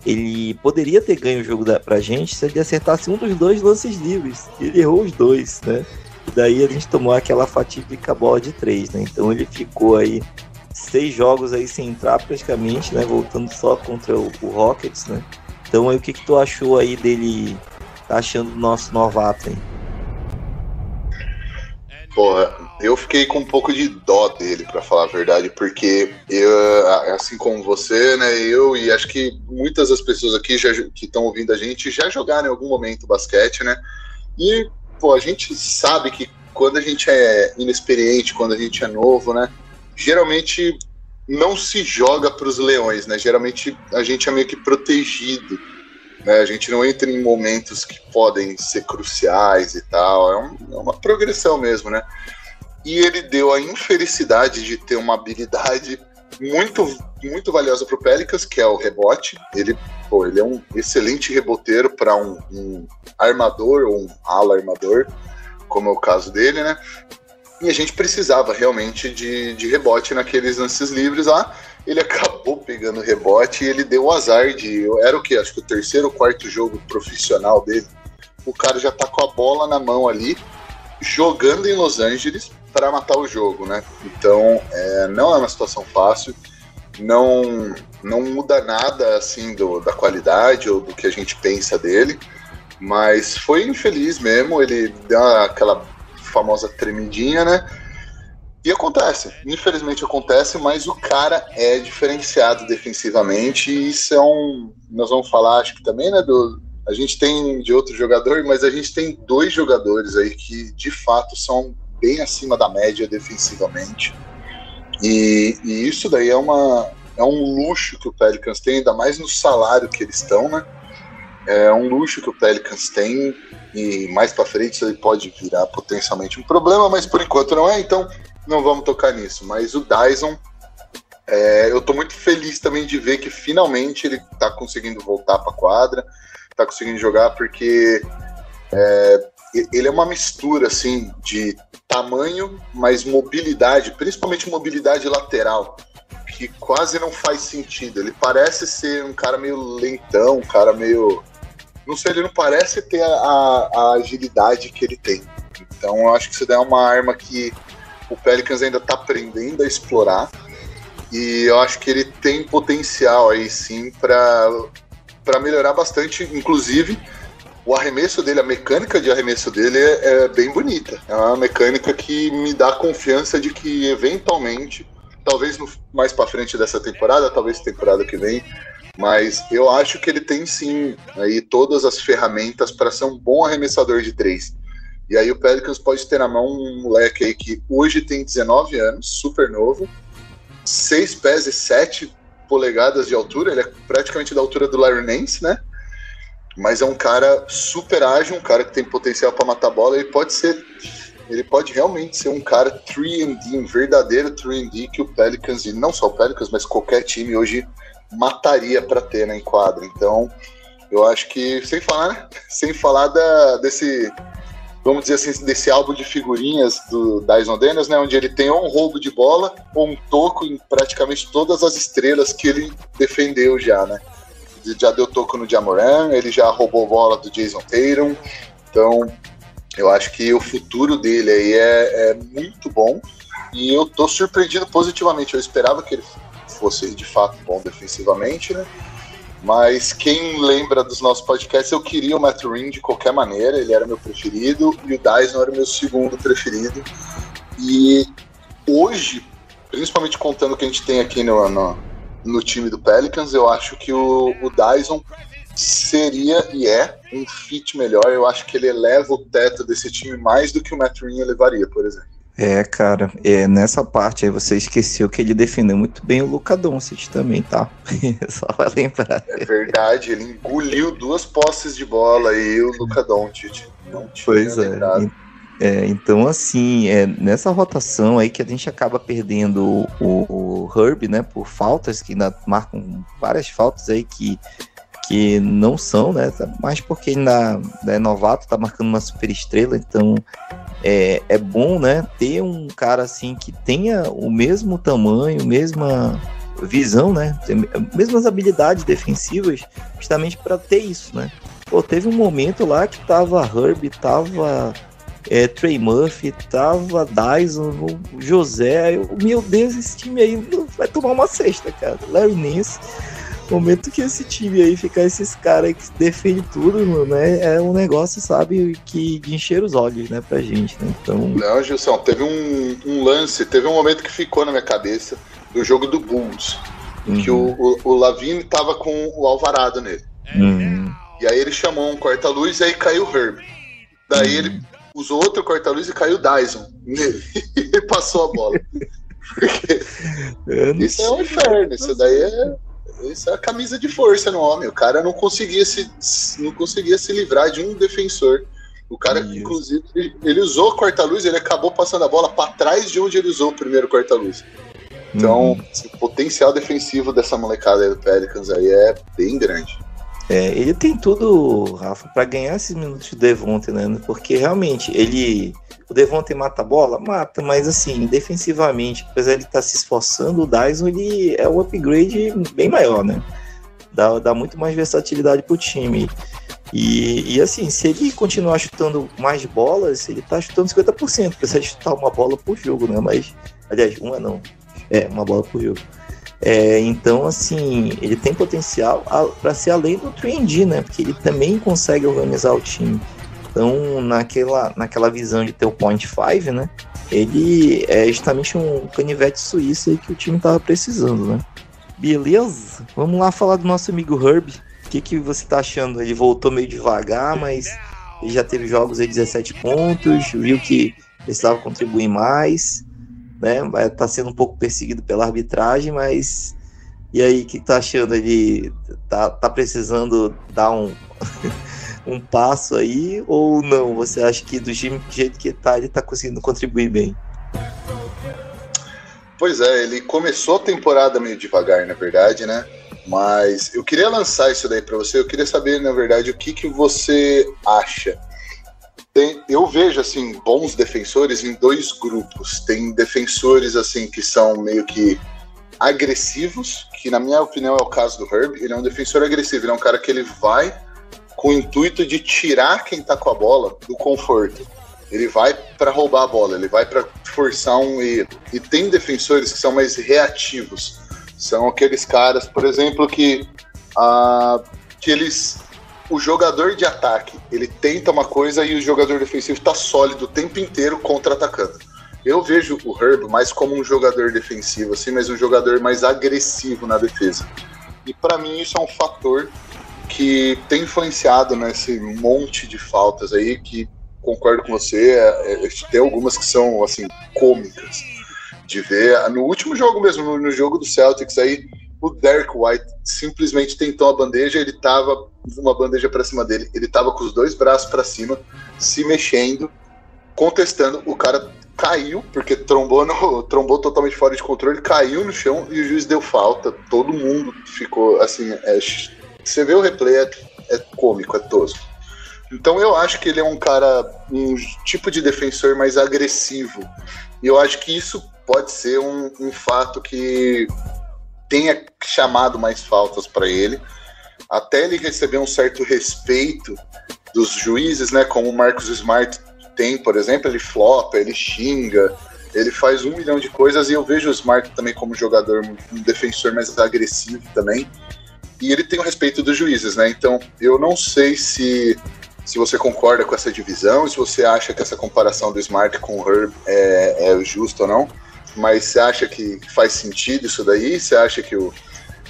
ele poderia ter ganho o jogo da, pra gente se ele acertasse um dos dois lances livres. Ele errou os dois, né? E daí a gente tomou aquela fatídica bola de três, né? Então ele ficou aí seis jogos aí sem entrar praticamente, né? Voltando só contra o, o Rockets, né? Então aí o que, que tu achou aí dele tá achando do nosso novato aí? Porra, eu fiquei com um pouco de dó dele, para falar a verdade, porque eu, assim como você, né, eu e acho que muitas das pessoas aqui já, que estão ouvindo a gente já jogaram em algum momento basquete, né? E, pô, a gente sabe que quando a gente é inexperiente, quando a gente é novo, né, geralmente não se joga para os leões, né? Geralmente a gente é meio que protegido né? A gente não entra em momentos que podem ser cruciais e tal. É, um, é uma progressão mesmo, né? E ele deu a infelicidade de ter uma habilidade muito, muito valiosa para o Pelicans, que é o rebote. Ele, pô, ele é um excelente reboteiro para um, um, armador ou um ala armador, como é o caso dele, né? E a gente precisava realmente de, de rebote naqueles lances livres lá ele *laughs* acabou pegando rebote e ele deu o azar de. Era o que? Acho que o terceiro ou quarto jogo profissional dele. O cara já tá com a bola na mão ali, jogando em Los Angeles para matar o jogo, né? Então, é, não é uma situação fácil, não, não muda nada assim do, da qualidade ou do que a gente pensa dele, mas foi infeliz mesmo. Ele deu aquela famosa tremidinha, né? E acontece, infelizmente acontece, mas o cara é diferenciado defensivamente e isso é um. Nós vamos falar, acho que também, né? Do, a gente tem de outro jogador, mas a gente tem dois jogadores aí que de fato são bem acima da média defensivamente. E, e isso daí é, uma, é um luxo que o Pelicans tem, ainda mais no salário que eles estão, né? É um luxo que o Pelicans tem e mais para frente ele pode virar potencialmente um problema, mas por enquanto não é. Então não vamos tocar nisso. Mas o Dyson, é, eu estou muito feliz também de ver que finalmente ele está conseguindo voltar para quadra, está conseguindo jogar, porque é, ele é uma mistura assim de tamanho, mas mobilidade, principalmente mobilidade lateral, que quase não faz sentido. Ele parece ser um cara meio lentão, um cara meio. Não sei, ele não parece ter a, a agilidade que ele tem. Então eu acho que isso daí é uma arma que o Pelicans ainda está aprendendo a explorar e eu acho que ele tem potencial aí sim para melhorar bastante, inclusive o arremesso dele, a mecânica de arremesso dele é, é bem bonita. É uma mecânica que me dá confiança de que eventualmente, talvez no, mais para frente dessa temporada, talvez temporada que vem, mas eu acho que ele tem sim aí todas as ferramentas para ser um bom arremessador de três. E aí o Pelicans pode ter na mão um moleque aí que hoje tem 19 anos, super novo, 6 pés e 7 polegadas de altura, ele é praticamente da altura do Larry Nance, né? Mas é um cara super ágil, um cara que tem potencial para matar bola, ele pode ser ele pode realmente ser um cara 3D, um verdadeiro 3D que o Pelicans, e não só o Pelicans, mas qualquer time hoje mataria para ter na enquadra. Então, eu acho que, sem falar, né? *laughs* Sem falar da, desse vamos dizer assim, desse álbum de figurinhas do Dyson Daniels, né, onde ele tem um roubo de bola ou um toco em praticamente todas as estrelas que ele defendeu já, né? Ele já deu toco no Jamoran, ele já roubou bola do Jason Tatum, então eu acho que o futuro dele aí é, é muito bom e eu tô surpreendido positivamente. Eu esperava que ele fosse de fato bom defensivamente, né? Mas quem lembra dos nossos podcasts, eu queria o Matt Ring de qualquer maneira, ele era meu preferido, e o Dyson era o meu segundo preferido. E hoje, principalmente contando o que a gente tem aqui no, no, no time do Pelicans, eu acho que o, o Dyson seria e é um fit melhor. Eu acho que ele eleva o teto desse time mais do que o Matt Ring elevaria, por exemplo. É, cara, é, nessa parte aí você esqueceu que ele defendeu muito bem o Luca Doncic também, tá? *laughs* Só pra lembrar. É verdade, ele engoliu duas posses de bola e o Luca Doncic. Não tinha pois é. é. Então, assim, é, nessa rotação aí que a gente acaba perdendo o, o Herb, né, por faltas, que ainda marcam várias faltas aí que que não são, né? Mas porque ainda é novato, tá marcando uma super estrela, então é, é bom, né? Ter um cara assim que tenha o mesmo tamanho, mesma visão, né? Mesmas habilidades defensivas, justamente para ter isso, né? Pô, teve um momento lá que tava Herb, tava é, Trey Murphy, tava Dyson, José. Eu, meu Deus, esse time aí vai tomar uma cesta, cara. Larry Nance. Momento que esse time aí ficar esses caras que defende tudo, mano, é, é, um negócio, sabe, que de encher os olhos, né, pra gente, né? Então. Não, Gilson, teve um, um lance, teve um momento que ficou na minha cabeça do jogo do Bulls. Uhum. Que o, o, o Lavine tava com o Alvarado nele. Uhum. E aí ele chamou um corta-luz e aí caiu o Herb. Daí uhum. ele usou outro corta-luz e caiu o Dyson nele. *laughs* e passou a bola. *laughs* isso é um inferno, isso daí é. Isso é a camisa de força no homem. O cara não conseguia se, não conseguia se livrar de um defensor. O cara, isso. inclusive, ele usou o corta-luz, ele acabou passando a bola para trás de onde ele usou o primeiro corta-luz. Então, uhum. o potencial defensivo dessa molecada aí do Pelicans aí é bem grande. É, ele tem tudo, Rafa, para ganhar esses minutos de Devonte, né? Porque realmente ele. O Devonte mata a bola? Mata, mas assim, defensivamente, apesar de ele estar tá se esforçando, o Dyson ele é um upgrade bem maior, né? Dá, dá muito mais versatilidade pro time. E, e assim, se ele continuar chutando mais bolas, ele tá chutando 50%, precisa de chutar uma bola por jogo, né? Mas, aliás, uma não. É, uma bola por jogo. É, então, assim, ele tem potencial para ser além do 3D, né? Porque ele também consegue organizar o time. Então, naquela, naquela visão de ter o point 5, né? Ele é justamente um canivete suíço que o time tava precisando, né? Beleza? Vamos lá falar do nosso amigo Herb. O que, que você tá achando? Ele voltou meio devagar, mas ele já teve jogos aí 17 pontos, viu que precisava contribuir mais né? Tá sendo um pouco perseguido pela arbitragem, mas e aí, o que tá achando? Ele tá, tá precisando dar um, *laughs* um passo aí ou não? Você acha que do jeito que tá, ele tá conseguindo contribuir bem? Pois é, ele começou a temporada meio devagar, na verdade, né? Mas eu queria lançar isso daí para você. Eu queria saber, na verdade, o que, que você acha tem, eu vejo assim bons defensores em dois grupos. Tem defensores assim que são meio que agressivos, que na minha opinião é o caso do Herb. Ele é um defensor agressivo, ele é um cara que ele vai com o intuito de tirar quem tá com a bola do conforto. Ele vai para roubar a bola, ele vai para forçar um erro. E tem defensores que são mais reativos. São aqueles caras, por exemplo, que, uh, que eles o jogador de ataque ele tenta uma coisa e o jogador defensivo está sólido o tempo inteiro contra-atacando. Eu vejo o Herb mais como um jogador defensivo, assim, mas um jogador mais agressivo na defesa. E para mim isso é um fator que tem influenciado nesse monte de faltas aí, que concordo com você, é, é, tem algumas que são assim cômicas de ver. No último jogo mesmo, no, no jogo do Celtics aí, o Derek White simplesmente tentou a bandeja, ele tava uma bandeja para cima dele, ele tava com os dois braços para cima, se mexendo, contestando, o cara caiu, porque trombou, no, *laughs* trombou totalmente fora de controle, caiu no chão e o juiz deu falta, todo mundo ficou assim, é, você vê o replay, é, é cômico, é tosco. Então eu acho que ele é um cara, um tipo de defensor mais agressivo. E eu acho que isso pode ser um, um fato que tenha chamado mais faltas para ele, até ele receber um certo respeito dos juízes, né? Como o Marcos Smart tem, por exemplo, ele flopa, ele xinga, ele faz um milhão de coisas e eu vejo o Smart também como jogador, um defensor mais agressivo também. E ele tem o respeito dos juízes, né? Então eu não sei se se você concorda com essa divisão, se você acha que essa comparação do Smart com o Herb é, é justa ou não. Mas você acha que faz sentido isso daí? Você acha que o.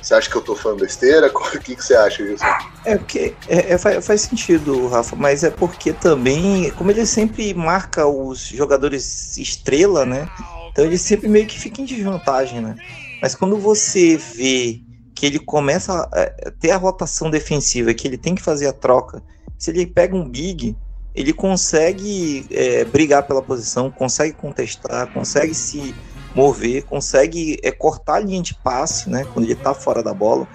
Você acha que eu tô falando besteira? *laughs* O que, que você acha, Wilson? É porque é, é, faz, sentido, Rafa, mas é porque também, como ele sempre marca os jogadores estrela, né? Então ele sempre meio que fica em desvantagem, né? Mas quando você vê que ele começa a ter a rotação defensiva, que ele tem que fazer a troca, se ele pega um big, ele consegue é, brigar pela posição, consegue contestar, consegue se mover, consegue é, cortar a linha de passe, né? Quando ele está fora da bola.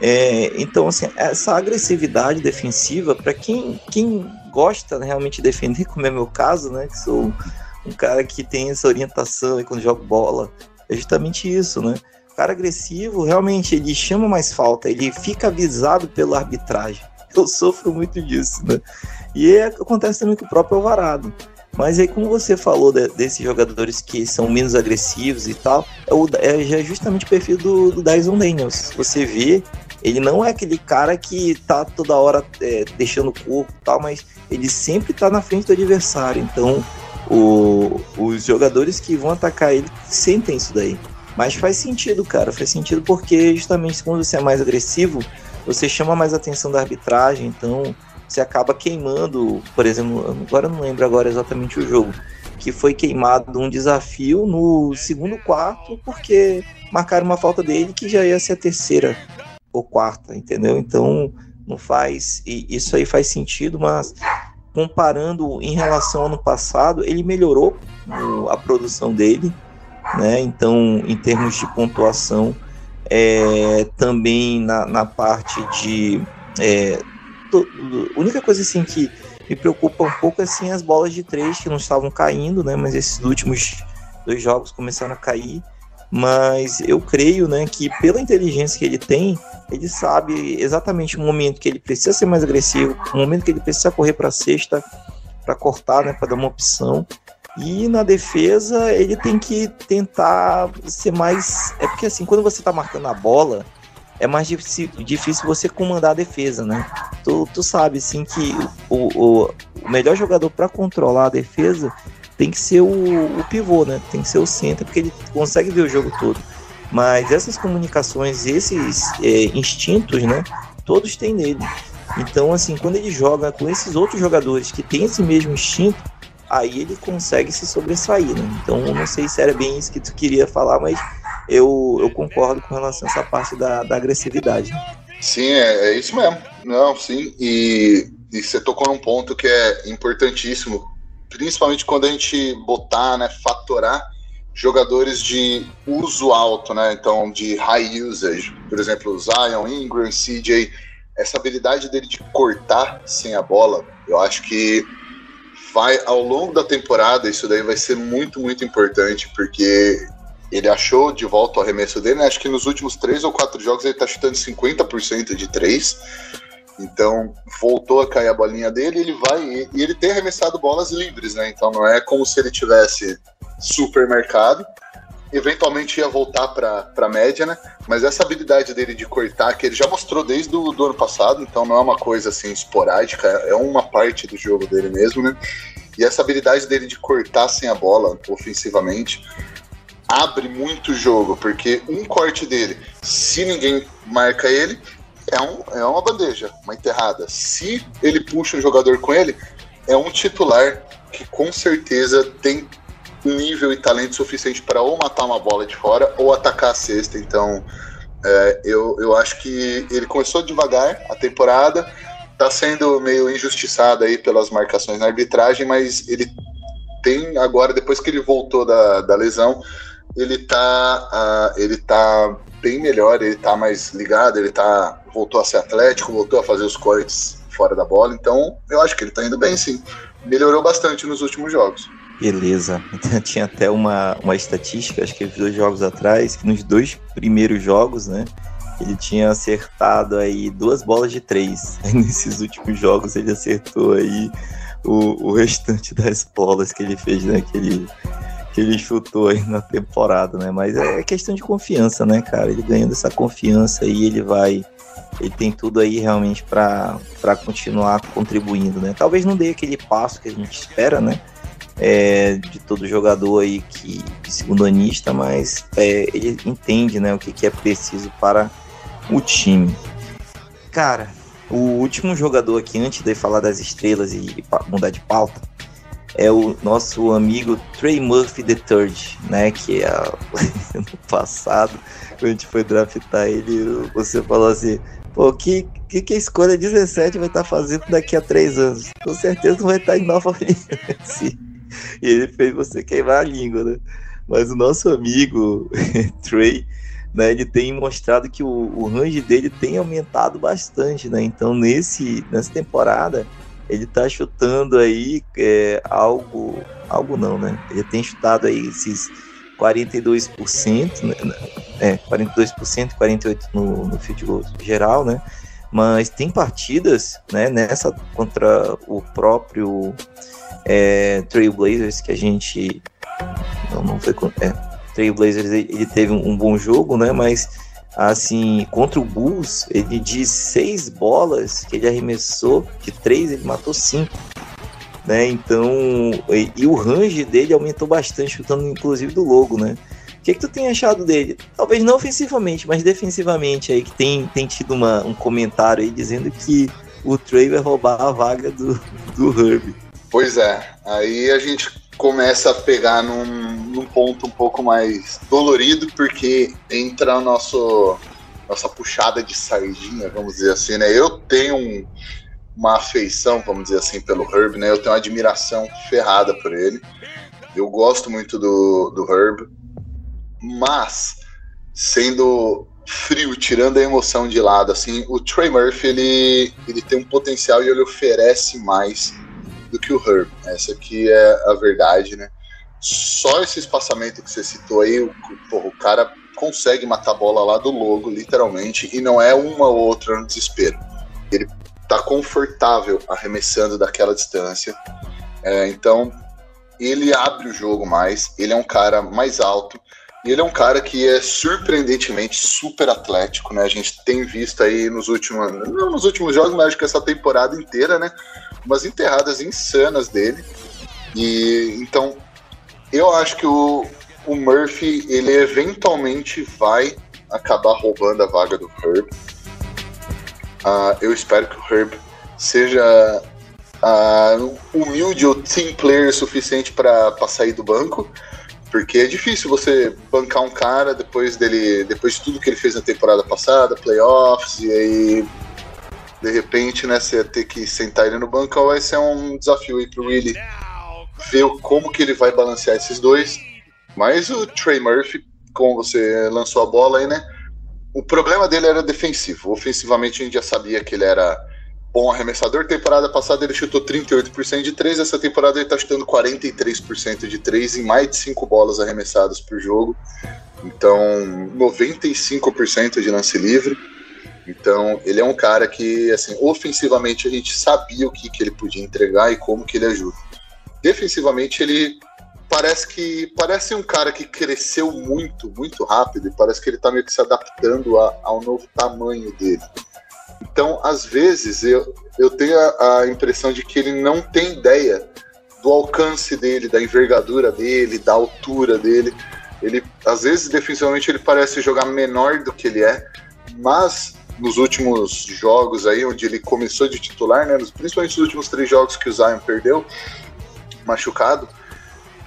É, então, assim, essa agressividade defensiva, para quem, quem gosta realmente de defender, *laughs* como é meu caso, né? Que sou um cara que tem essa orientação e quando joga bola, é justamente isso, né? O cara agressivo, realmente, ele chama mais falta, ele fica avisado pela arbitragem. Eu sofro muito disso, né? E é, acontece também com o próprio Alvarado. Mas aí, como você falou de, desses jogadores que são menos agressivos e tal, é, o, é é justamente o perfil do, do Dyson Daniels. Você vê, ele não é aquele cara que tá toda hora é, deixando o corpo e tal, mas ele sempre tá na frente do adversário. Então, o, os jogadores que vão atacar ele sentem isso daí. Mas faz sentido, cara. Faz sentido porque justamente quando você é mais agressivo, você chama mais atenção da arbitragem, então você acaba queimando, por exemplo, agora eu não lembro agora exatamente o jogo, que foi queimado um desafio no segundo quarto porque marcaram uma falta dele que já ia ser a terceira ou quarta, entendeu? Então não faz, e isso aí faz sentido, mas comparando em relação ao ano passado, ele melhorou a produção dele, né? Então, em termos de pontuação, é, também na, na parte de. É, a única coisa assim que me preocupa um pouco é assim, as bolas de três que não estavam caindo, né? Mas esses últimos dois jogos começaram a cair. Mas eu creio né, que pela inteligência que ele tem, ele sabe exatamente o momento que ele precisa ser mais agressivo, o momento que ele precisa correr para a cesta, para cortar, né, para dar uma opção. E na defesa ele tem que tentar ser mais. É porque assim, quando você está marcando a bola, é mais difícil você comandar a defesa, né? Tu, tu sabe, assim, que o, o, o melhor jogador para controlar a defesa tem que ser o, o, pivô, né? Tem que ser o centro, porque ele consegue ver o jogo todo. Mas essas comunicações, esses é, instintos, né? Todos têm nele. Então, assim, quando ele joga com esses outros jogadores que têm esse mesmo instinto, aí ele consegue se sobressair, né? Então, não sei se era bem isso que tu queria falar, mas eu, eu concordo com relação a essa parte da, da agressividade. Sim, é, é, isso mesmo. Não, sim. E, e você tocou num ponto que é importantíssimo, principalmente quando a gente botar, né, fatorar jogadores de uso alto, né? Então, de high usage, por exemplo, Zion, Ingram, CJ, essa habilidade dele de cortar sem a bola, eu acho que vai ao longo da temporada, isso daí vai ser muito, muito importante, porque ele achou de volta o arremesso dele, né? Acho que nos últimos três ou quatro jogos ele tá chutando 50% de três. Então voltou a cair a bolinha dele, ele vai e ele tem arremessado bolas livres, né? Então não é como se ele tivesse supermercado. Eventualmente ia voltar para a média, né? Mas essa habilidade dele de cortar, que ele já mostrou desde o ano passado, então não é uma coisa assim esporádica, é uma parte do jogo dele mesmo, né? E essa habilidade dele de cortar sem a bola ofensivamente abre muito jogo, porque um corte dele, se ninguém marca ele, é, um, é uma bandeja, uma enterrada. Se ele puxa um jogador com ele, é um titular que com certeza tem nível e talento suficiente para ou matar uma bola de fora ou atacar a cesta. Então, é, eu, eu acho que ele começou devagar a temporada, está sendo meio injustiçado aí pelas marcações na arbitragem, mas ele tem agora, depois que ele voltou da, da lesão, ele tá, uh, ele tá bem melhor, ele tá mais ligado, ele tá voltou a ser atlético, voltou a fazer os cortes fora da bola, então eu acho que ele tá indo bem sim. Melhorou bastante nos últimos jogos. Beleza. *laughs* Tinha até uma, uma estatística, acho que dois jogos atrás, que nos dois primeiros jogos, né? Ele tinha acertado aí duas bolas de três. *laughs* Aí nesses últimos jogos ele acertou aí o, o restante das bolas que ele fez, né? Ele, chutou aí na temporada, né? Mas é questão de confiança, né, cara? Ele ganhando essa confiança aí, ele vai ele tem tudo aí realmente para continuar contribuindo, né? Talvez não dê aquele passo que a gente espera, né? É, de todo jogador aí que segundo anista, mas é, ele entende, né, o que, que é preciso para o time. Cara, o último jogador aqui, antes de falar das estrelas e, e mudar de pauta, é o nosso amigo Trey Murphy III, né? Que é *laughs* no passado, quando a gente foi draftar ele, você falou assim, pô, que, que, que a escolha 17 vai estar tá fazendo daqui a três anos? Com certeza não vai estar tá em Nova Orleans. *laughs* e ele fez você queimar a língua, né? Mas o nosso amigo *laughs* Trey né, ele tem mostrado que o, o range dele tem aumentado bastante, né? Então nesse nessa temporada ele tá chutando aí é, algo algo não, né? Ele tem chutado aí esses 42%, né? É, 42%, 48% no, no field goal geral, né? Mas tem partidas, né, nessa contra o próprio é, Trailblazers que a gente não, não foi é, Trailblazers ele teve um, um, bom jogo, né? Mas assim contra o Bulls ele de seis bolas que ele arremessou de três ele matou cinco, né? Então e, e o range dele aumentou bastante chutando inclusive do logo, né? O que, que tu tem achado dele? Talvez não ofensivamente, mas defensivamente aí que tem, tem tido uma, um comentário aí dizendo que o Trey vai roubar a vaga do, do Herb. Pois é, aí a gente começa a pegar num, num, ponto um pouco mais dolorido, porque entra a nosso, nossa puxada de sardinha, vamos dizer assim, né? Eu tenho um, uma afeição, vamos dizer assim, pelo Herb, né? Eu tenho uma admiração ferrada por ele. Eu gosto muito do, do Herb, mas sendo frio, tirando a emoção de lado, assim, o Trey Murphy ele, ele tem um potencial e ele oferece mais do que o Herb. Essa aqui é a verdade, né? Só esse espaçamento que você citou aí, o, porra, o cara consegue matar a bola lá do logo, literalmente, e não é uma ou outra no desespero. Ele tá confortável arremessando daquela distância. É, então, ele abre o jogo mais, ele é um cara mais alto, e ele é um cara que é surpreendentemente super atlético, né? A gente tem visto aí nos últimos, não nos últimos jogos, mas acho que essa temporada inteira, né? Umas enterradas insanas dele. E então eu acho que o, o Murphy ele eventualmente vai acabar roubando a vaga do Herb. Uh, eu espero que o Herb seja uh, humilde ou team player suficiente para sair do banco porque é difícil você bancar um cara depois dele, depois de tudo que ele fez na temporada passada, playoffs, e aí de repente, né, você ter que sentar ele no banco vai ser um desafio aí pro Willie ver como que ele vai balancear esses dois. Mas o Trey Murphy, como você lançou a bola aí, né? O problema dele era defensivo. Ofensivamente a gente já sabia que ele era bom arremessador. Temporada passada ele chutou 38% de 3, essa temporada ele está chutando 43% de 3 em mais de 5 bolas arremessadas por jogo. Então, 95% de lance livre. Então, ele é um cara que, assim, ofensivamente a gente sabia o que, que ele podia entregar e como que ele ajuda. Defensivamente, ele parece que parece um cara que cresceu muito, muito rápido e parece que ele está meio que se adaptando a, ao novo tamanho dele. Então, às vezes, eu, eu tenho a, a impressão de que ele não tem ideia do alcance dele, da envergadura dele, da altura dele. Ele, às vezes, defensivamente, ele parece jogar menor do que ele é, mas nos últimos jogos aí, onde ele começou de titular, né, principalmente nos últimos três jogos que o Zion perdeu, machucado,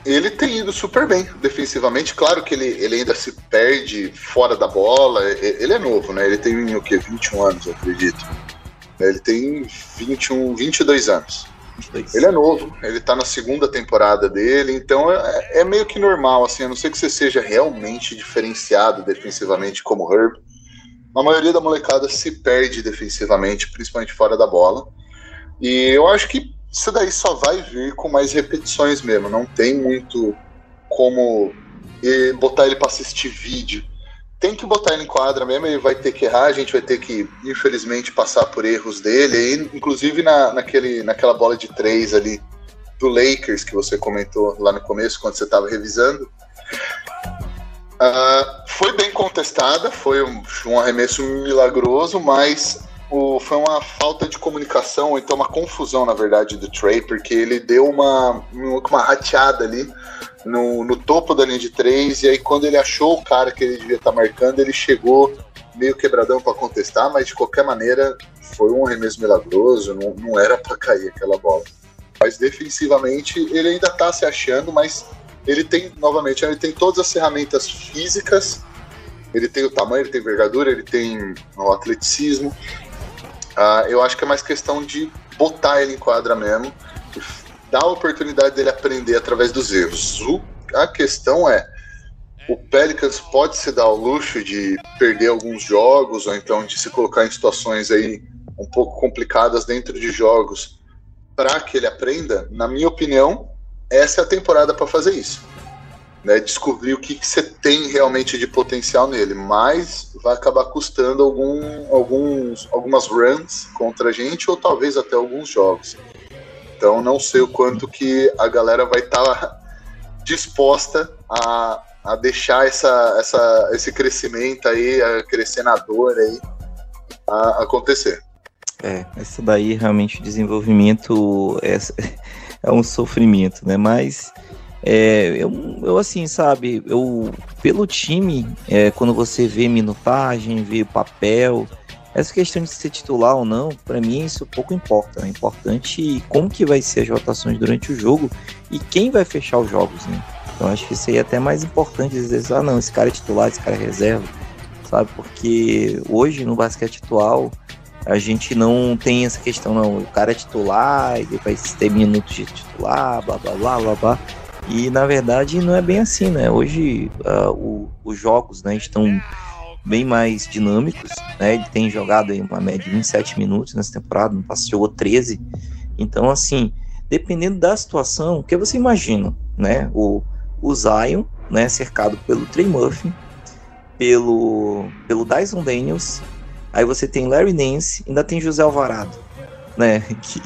ele tem ido super bem defensivamente. Claro que ele, ele ainda se perde fora da bola. Ele é novo, né? Ele tem o quê? 21 anos, eu acredito. Ele tem 21, 22 anos. 22. Ele é novo, ele tá na segunda temporada dele, então é, é, meio que normal, assim, a não ser que você seja realmente diferenciado defensivamente como Herb. A maioria da molecada se perde defensivamente, principalmente fora da bola. E eu acho que isso daí só vai vir com mais repetições mesmo. Não tem muito como botar ele para assistir vídeo. Tem que botar ele em quadra mesmo, ele vai ter que errar, a gente vai ter que, infelizmente, passar por erros dele. E, inclusive na, naquele, naquela bola de três ali do Lakers que você comentou lá no começo, quando você estava revisando. Uh, foi bem contestada, foi um, um arremesso milagroso, mas o, foi uma falta de comunicação, então uma confusão, na verdade, do Trey, porque ele deu uma, uma rateada ali no, no topo da linha de três, e aí quando ele achou o cara que ele devia estar tá marcando, ele chegou meio quebradão para contestar, mas de qualquer maneira foi um arremesso milagroso, não, não era para cair aquela bola. Mas defensivamente ele ainda está se achando, mas ele tem, novamente, ele tem todas as ferramentas físicas, ele tem o tamanho, ele tem envergadura, ele tem o atleticismo, Uh, eu acho que é mais questão de botar ele em quadra mesmo, dar a oportunidade dele aprender através dos erros. O, a questão é, o Pelicans pode se dar o luxo de perder alguns jogos ou então de se colocar em situações aí um pouco complicadas dentro de jogos para que ele aprenda, na minha opinião, essa é a temporada para fazer isso. Né, descobrir o que, que você tem realmente de potencial nele, mas vai acabar custando algum, alguns, algumas runs contra a gente ou talvez até alguns jogos. Então não sei o quanto que a galera vai estar tá *laughs* disposta a, a deixar essa, essa, esse crescimento aí, a crescer na dor aí, a acontecer. É, esse daí realmente o desenvolvimento é, *laughs* é um sofrimento, né? Mas é, eu, eu assim, sabe, eu pelo time, é, quando você vê minutagem, vê papel, essa questão de ser titular ou não, para mim isso pouco importa. É importante como que vai ser as rotações durante o jogo e quem vai fechar os jogos, né? Então acho que isso aí é até mais importante dizer, ah não, esse cara é titular, esse cara é reserva, sabe? Porque hoje no basquete atual a gente não tem essa questão, não. O cara é titular, ele vai ter minutos de titular, blá blá blá blá blá. E na verdade não é bem assim, né? Hoje uh, o, os jogos né, estão bem mais dinâmicos, né? Ele tem jogado aí uma média de 27 minutos nessa temporada, não passou jogou 13. Então, assim, dependendo da situação, o que você imagina, né? O, o Zion, né, cercado pelo Trey Murphy, pelo, pelo Dyson Daniels, aí você tem Larry Nance, ainda tem José Alvarado, né? *laughs* Que,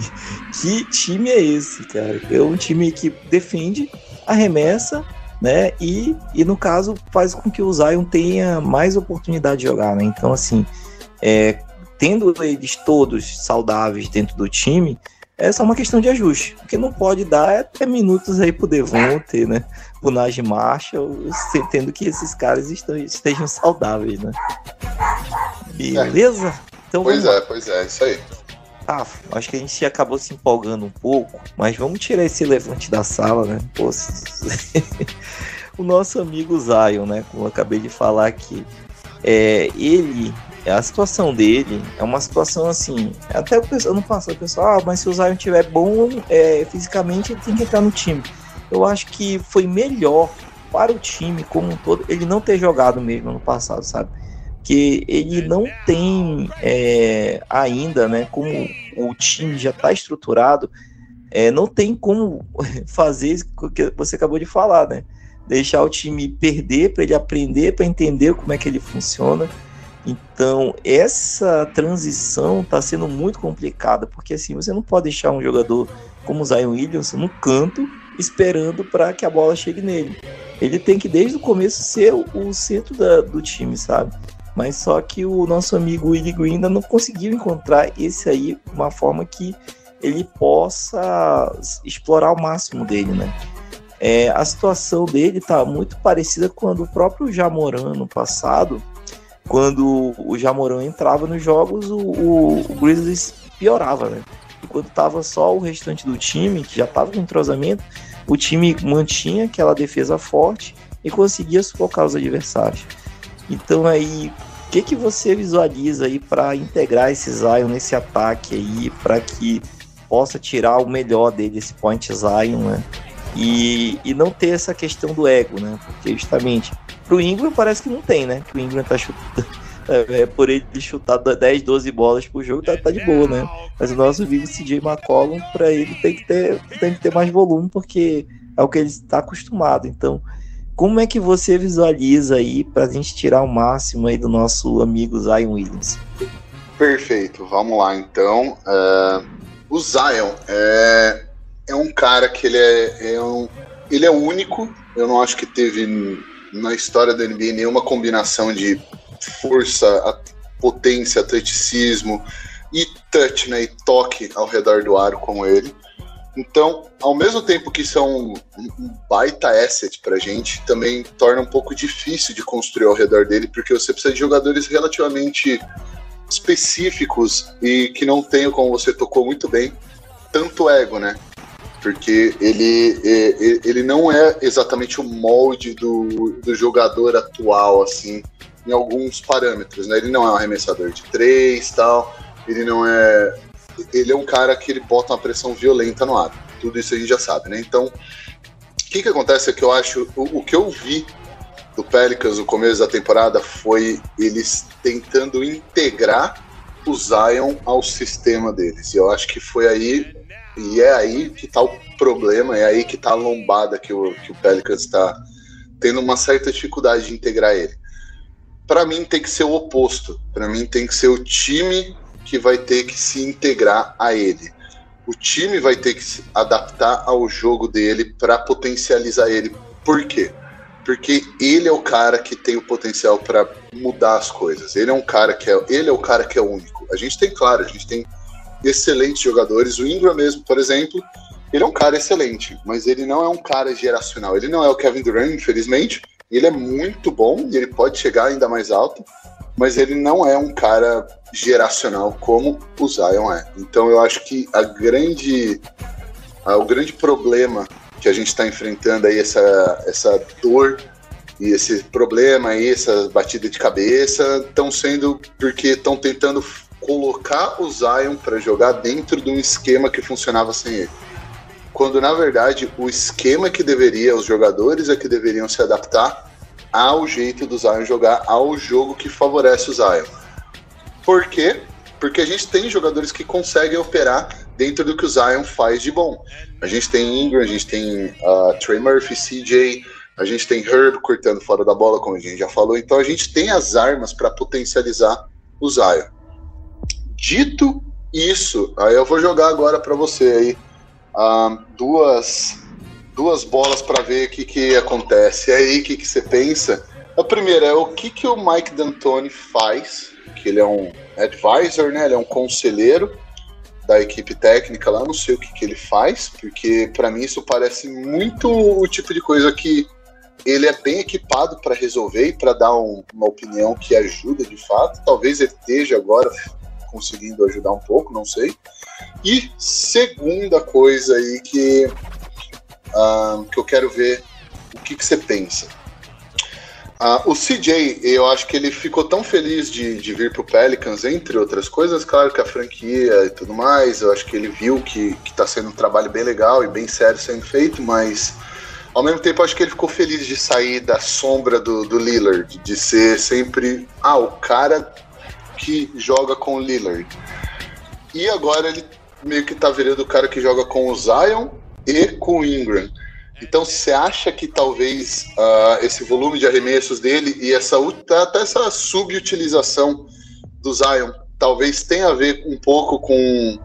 que time é esse, cara? É um time que defende, arremessa, né? E, e no caso faz com que o Zion tenha mais oportunidade de jogar, né? Então, assim, é, tendo eles todos saudáveis dentro do time, é só uma questão de ajuste. O que não pode dar é até minutos aí pro Devonte, né? O Najee Marshall, tendo que esses caras estão, estejam saudáveis, né? Beleza? Então, pois é, pois é, isso aí. Ah, acho que a gente acabou se empolgando um pouco, mas vamos tirar esse elefante da sala, né? Pô, *laughs* o nosso amigo Zion, né? Como eu acabei de falar aqui, é, ele a situação dele é uma situação assim. Até o pessoal, não passa o pessoal, ah, mas se o Zion tiver bom é, fisicamente, ele tem que entrar no time. Eu acho que foi melhor para o time como um todo ele não ter jogado mesmo ano passado, sabe? Que ele não tem é, ainda, né? Como o time já está estruturado, é, não tem como *laughs* fazer o que você acabou de falar, né? Deixar o time perder para ele aprender, para entender como é que ele funciona então, essa transição está sendo muito complicada, porque assim, você não pode deixar um jogador como o Zion Williams no canto esperando para que a bola chegue nele. Ele tem que desde o começo ser o, o centro da, do time, sabe? Mas só que o nosso amigo Willie Green ainda não conseguiu encontrar esse aí uma forma que ele possa explorar o máximo dele, né? É, a situação dele tá muito parecida com a do próprio Jamoran no passado, quando o Jamoran entrava nos jogos, o, o, o Grizzlies piorava, né? E quando tava só o restante do time, que já tava com entrosamento, o time mantinha aquela defesa forte e conseguia sufocar os adversários. Então aí, o que que você visualiza aí para integrar esse Zion nesse ataque aí, para que possa tirar o melhor dele, esse point Zion, né? E, e não ter essa questão do ego, né? Porque justamente Pro Ingram parece que não tem, né? Que o Ingram tá chutando. *laughs* É, por ele chutar 10, 12 bolas por jogo, tá, tá de boa, né? Mas o nosso vídeo CJ McCollum, para ele tem que, ter, tem que ter mais volume, porque é o que ele está acostumado. Então, como é que você visualiza aí para a gente tirar o máximo aí do nosso amigo Zion Williams? Perfeito, vamos lá então. Uh, o Zion é, é um cara que ele é, é um, ele é único. Eu não acho que teve na história da NBA nenhuma combinação de força, potência, atleticismo e touch, né, e toque ao redor do aro como ele. Então, ao mesmo tempo que isso é um baita asset pra gente, também torna um pouco difícil de construir ao redor dele, porque você precisa de jogadores relativamente específicos e que não tenham, como você tocou muito bem, tanto ego, né? porque ele, ele não é exatamente o molde do, do jogador atual, assim, em alguns parâmetros, né? Ele não é um arremessador de três tal, ele não é. Ele é um cara que ele bota uma pressão violenta no ar. Tudo isso a gente já sabe, né? Então, o que, que acontece é que eu acho. O, o que eu vi do Pelicans no começo da temporada foi eles tentando integrar o Zion ao sistema deles. E eu acho que foi aí, e é aí que tá o problema, é aí que tá a lombada que o, que o Pelicans está tendo uma certa dificuldade de integrar ele. Para mim tem que ser o oposto. Para mim tem que ser o time que vai ter que se integrar a ele. O time vai ter que se adaptar ao jogo dele para potencializar ele. Por quê? Porque ele é o cara que tem o potencial para mudar as coisas. Ele é um cara que é, ele é o cara que é único. A gente tem, claro, a gente tem excelentes jogadores. O Ingram mesmo, por exemplo, ele é um cara excelente, mas ele não é um cara geracional. Ele não é o Kevin Durant, infelizmente. Ele é muito bom e ele pode chegar ainda mais alto, mas ele não é um cara geracional como o Zion é. Então eu acho que a grande, a, o grande problema que a gente está enfrentando aí, essa, essa dor e esse problema aí, essa batida de cabeça, estão sendo porque estão tentando colocar o Zion para jogar dentro de um esquema que funcionava sem ele. Quando na verdade o esquema que deveria, os jogadores é que deveriam se adaptar ao jeito do Zion jogar, ao jogo que favorece o Zion. Por quê? Porque a gente tem jogadores que conseguem operar dentro do que o Zion faz de bom. A gente tem Ingram, a gente tem uh, Trey Murphy, CJ, a gente tem Herb cortando fora da bola, como a gente já falou. Então a gente tem as armas para potencializar o Zion. Dito isso, aí eu vou jogar agora para você aí uh, duas duas bolas para ver o que, que acontece. E aí, o que, que você pensa? A primeira é o que, que o Mike D'Antoni faz, que ele é um advisor, né? Ele é um conselheiro da equipe técnica lá, não sei o que, que ele faz, porque para mim isso parece muito o tipo de coisa que ele é bem equipado para resolver e para dar um, uma opinião que ajuda de fato. Talvez ele esteja agora conseguindo ajudar um pouco, não sei. E segunda coisa aí que, uh, que eu quero ver o que, que você pensa. Uh, o CJ, eu acho que ele ficou tão feliz de, de vir para o Pelicans, entre outras coisas, claro que a franquia e tudo mais, eu acho que ele viu que está sendo um trabalho bem legal e bem sério sendo feito, mas ao mesmo tempo acho que ele ficou feliz de sair da sombra do, do Lillard, de ser sempre ah, o cara que joga com o Lillard. E agora ele meio que tá virando o cara que joga com o Zion e com o Ingram. Então você acha que talvez uh, esse volume de arremessos dele e essa até essa subutilização do Zion talvez tenha a ver um pouco com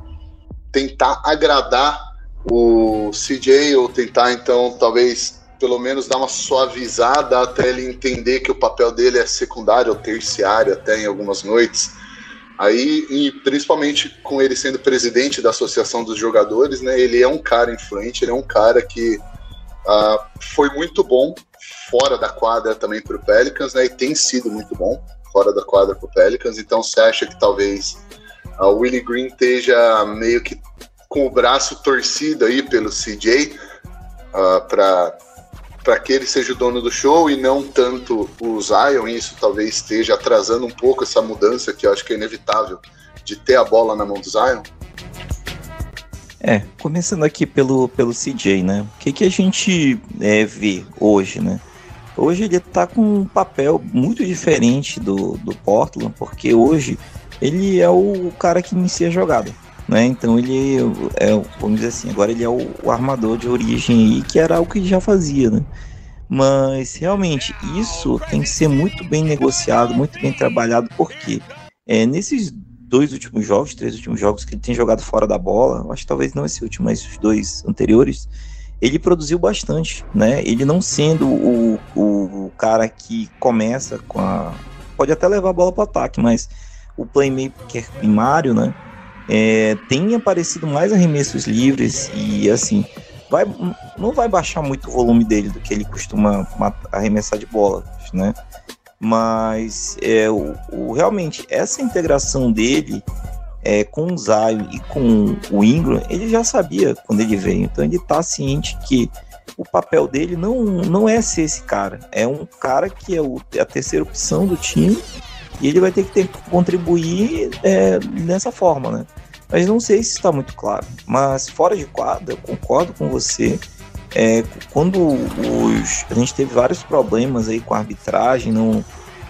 tentar agradar o CJ ou tentar então talvez pelo menos dar uma suavizada até ele entender que o papel dele é secundário ou terciário até em algumas noites. Aí, e principalmente com ele sendo presidente da Associação dos Jogadores, né, ele é um cara influente, ele é um cara que uh, foi muito bom fora da quadra também para o Pelicans, né, e tem sido muito bom fora da quadra para o Pelicans. Então, você acha que talvez uh, o Willie Green esteja meio que com o braço torcido aí pelo CJ uh, ah, para para que ele seja o dono do show e não tanto o Zion, e isso talvez esteja atrasando um pouco essa mudança que eu acho que é inevitável de ter a bola na mão do Zion? É, começando aqui pelo, pelo CJ, né? O que, que a gente é, vê hoje, né? Hoje ele tá com um papel muito diferente do, do Portland, porque hoje ele é o cara que inicia a jogada. Né? Então ele é, vamos dizer assim, agora ele é o, o armador de origem aí, que era algo que ele já fazia, né? Mas realmente isso tem que ser muito bem negociado, muito bem trabalhado, porque é, nesses dois últimos jogos, três últimos jogos que ele tem jogado fora da bola, acho que talvez não esse último, mas os dois anteriores, ele produziu bastante, né? Ele não sendo o, o, o cara que começa com a. Pode até levar a bola para o ataque, mas o playmaker primário, né? É, tem aparecido mais arremessos livres e assim vai, não vai baixar muito o volume dele do que ele costuma arremessar de bola, né? Mas é, o, o, realmente essa integração dele é, com o Zion e com o Ingram, ele já sabia quando ele veio, então ele está ciente que o papel dele não, não é ser esse cara, é um cara que é o, a terceira opção do time e ele vai ter que ter, contribuir é, dessa forma, né? Mas não sei se está muito claro. Mas fora de quadra, eu concordo com você é, quando os, a gente teve vários problemas aí com a arbitragem, não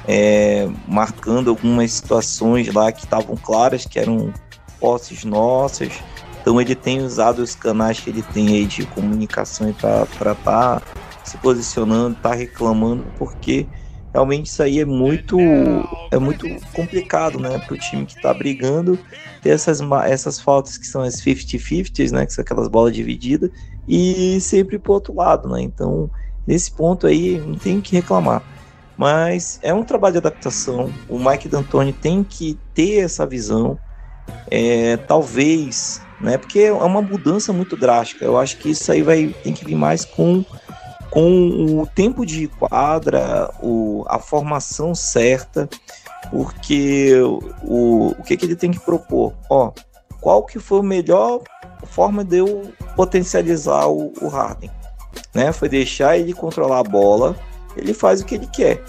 é, marcando algumas situações lá que estavam claras, que eram posses nossas. Então ele tem usado os canais que ele tem aí de comunicação para estar tá se posicionando, tá reclamando, porque realmente isso aí é muito é muito complicado, né, para o time que está brigando ter essas essas faltas que são as 50-50s, né, que são aquelas bolas divididas e sempre pro outro lado, né? Então, nesse ponto aí não tem que reclamar. Mas é um trabalho de adaptação. O Mike D'Antoni tem que ter essa visão. É, talvez, né? Porque é uma mudança muito drástica. Eu acho que isso aí vai tem que vir mais com com o tempo de quadra, o, a formação certa, porque o, o que, que ele tem que propor? Ó, qual que foi a melhor forma de eu potencializar o, o Harden? Né? Foi deixar ele controlar a bola, ele faz o que ele quer.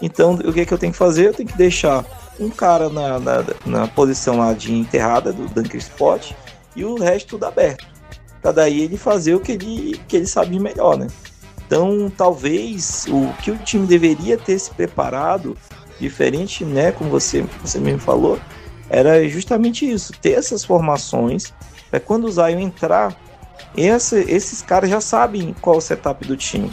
Então, o que, que eu tenho que fazer? Eu tenho que deixar um cara na, na, na posição lá de enterrada do Dunker Spot e o resto tudo aberto. Pra daí ele fazer o que ele, que ele sabe melhor, né? Então, talvez o que o time deveria ter se preparado, diferente, né, como você, você mesmo falou, era justamente isso, ter essas formações, para quando o Zion entrar, essa, esses caras já sabem qual é o setup do time.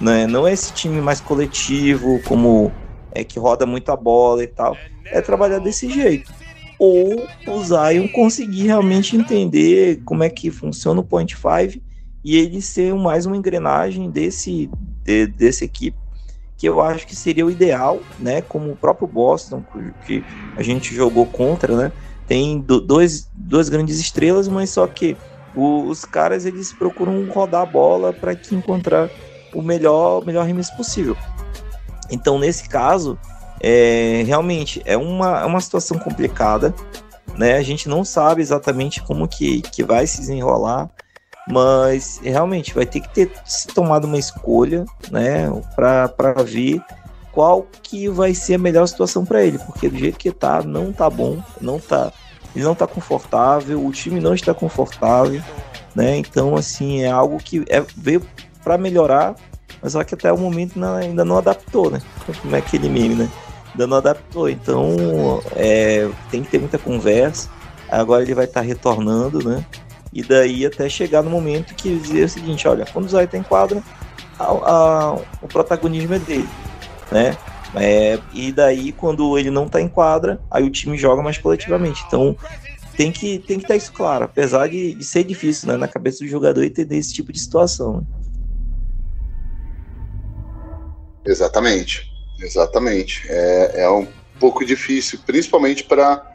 Né? Não é esse time mais coletivo, como é que roda muita bola e tal. É trabalhar desse jeito. Ou o Zion conseguir realmente entender como é que funciona o Point 5 e ele ser mais uma engrenagem desse, de, desse equipe, que eu acho que seria o ideal, né? Como o próprio Boston, que a gente jogou contra, né? Tem do, dois, duas grandes estrelas, mas só que o, os caras eles procuram rodar a bola para que encontrar o melhor, melhor arremesso possível. Então, nesse caso, é, realmente é uma, é uma situação complicada, né? A gente não sabe exatamente como que, que vai se desenrolar. Mas realmente vai ter que ter se tomado uma escolha, né, para ver qual que vai ser a melhor situação para ele, porque do jeito que tá, não tá bom, não tá, ele não tá confortável, o time não está confortável, né? Então assim, é algo que é, veio para melhorar, mas só que até o momento não, ainda não adaptou, né? Como é aquele meme, né? Ainda não adaptou, então é, tem que ter muita conversa. Agora ele vai estar tá retornando, né? E daí até chegar no momento que dizer o seguinte, olha, quando o Zay tem quadra, a, a, o protagonismo é dele, né? É, e daí, quando ele não tá em quadra, aí o time joga mais coletivamente. Então, tem que tem que estar isso claro, apesar de, de ser difícil né, na cabeça do jogador entender esse tipo de situação. Né? Exatamente, exatamente. É, é um pouco difícil, principalmente para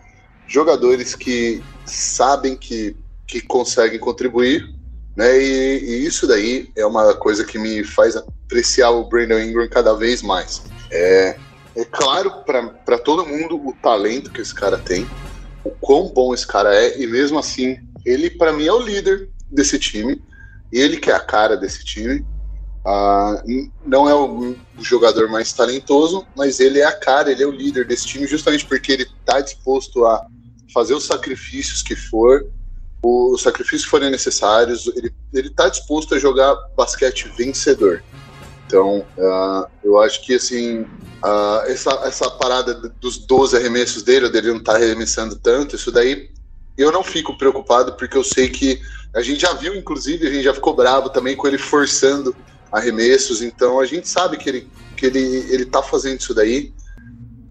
jogadores que sabem que que conseguem contribuir, né? E, e, isso daí é uma coisa que me faz apreciar o Brandon Ingram cada vez mais. É, é claro para todo mundo o talento que esse cara tem, o quão bom esse cara é, e mesmo assim, ele para mim é o líder desse time, ele que é a cara desse time. Ah, não é o, jogador mais talentoso, mas ele é a cara, ele é o líder desse time, justamente porque ele está disposto a fazer os sacrifícios que for, os sacrifícios forem necessários, ele está disposto a jogar basquete vencedor. Então, uh, eu acho que assim, uh, essa, essa parada dos 12 arremessos dele, dele não estar tá arremessando tanto, isso daí eu não fico preocupado, porque eu sei que a gente já viu, inclusive, a gente já ficou bravo também com ele forçando arremessos, então a gente sabe que ele, que ele, ele tá fazendo isso daí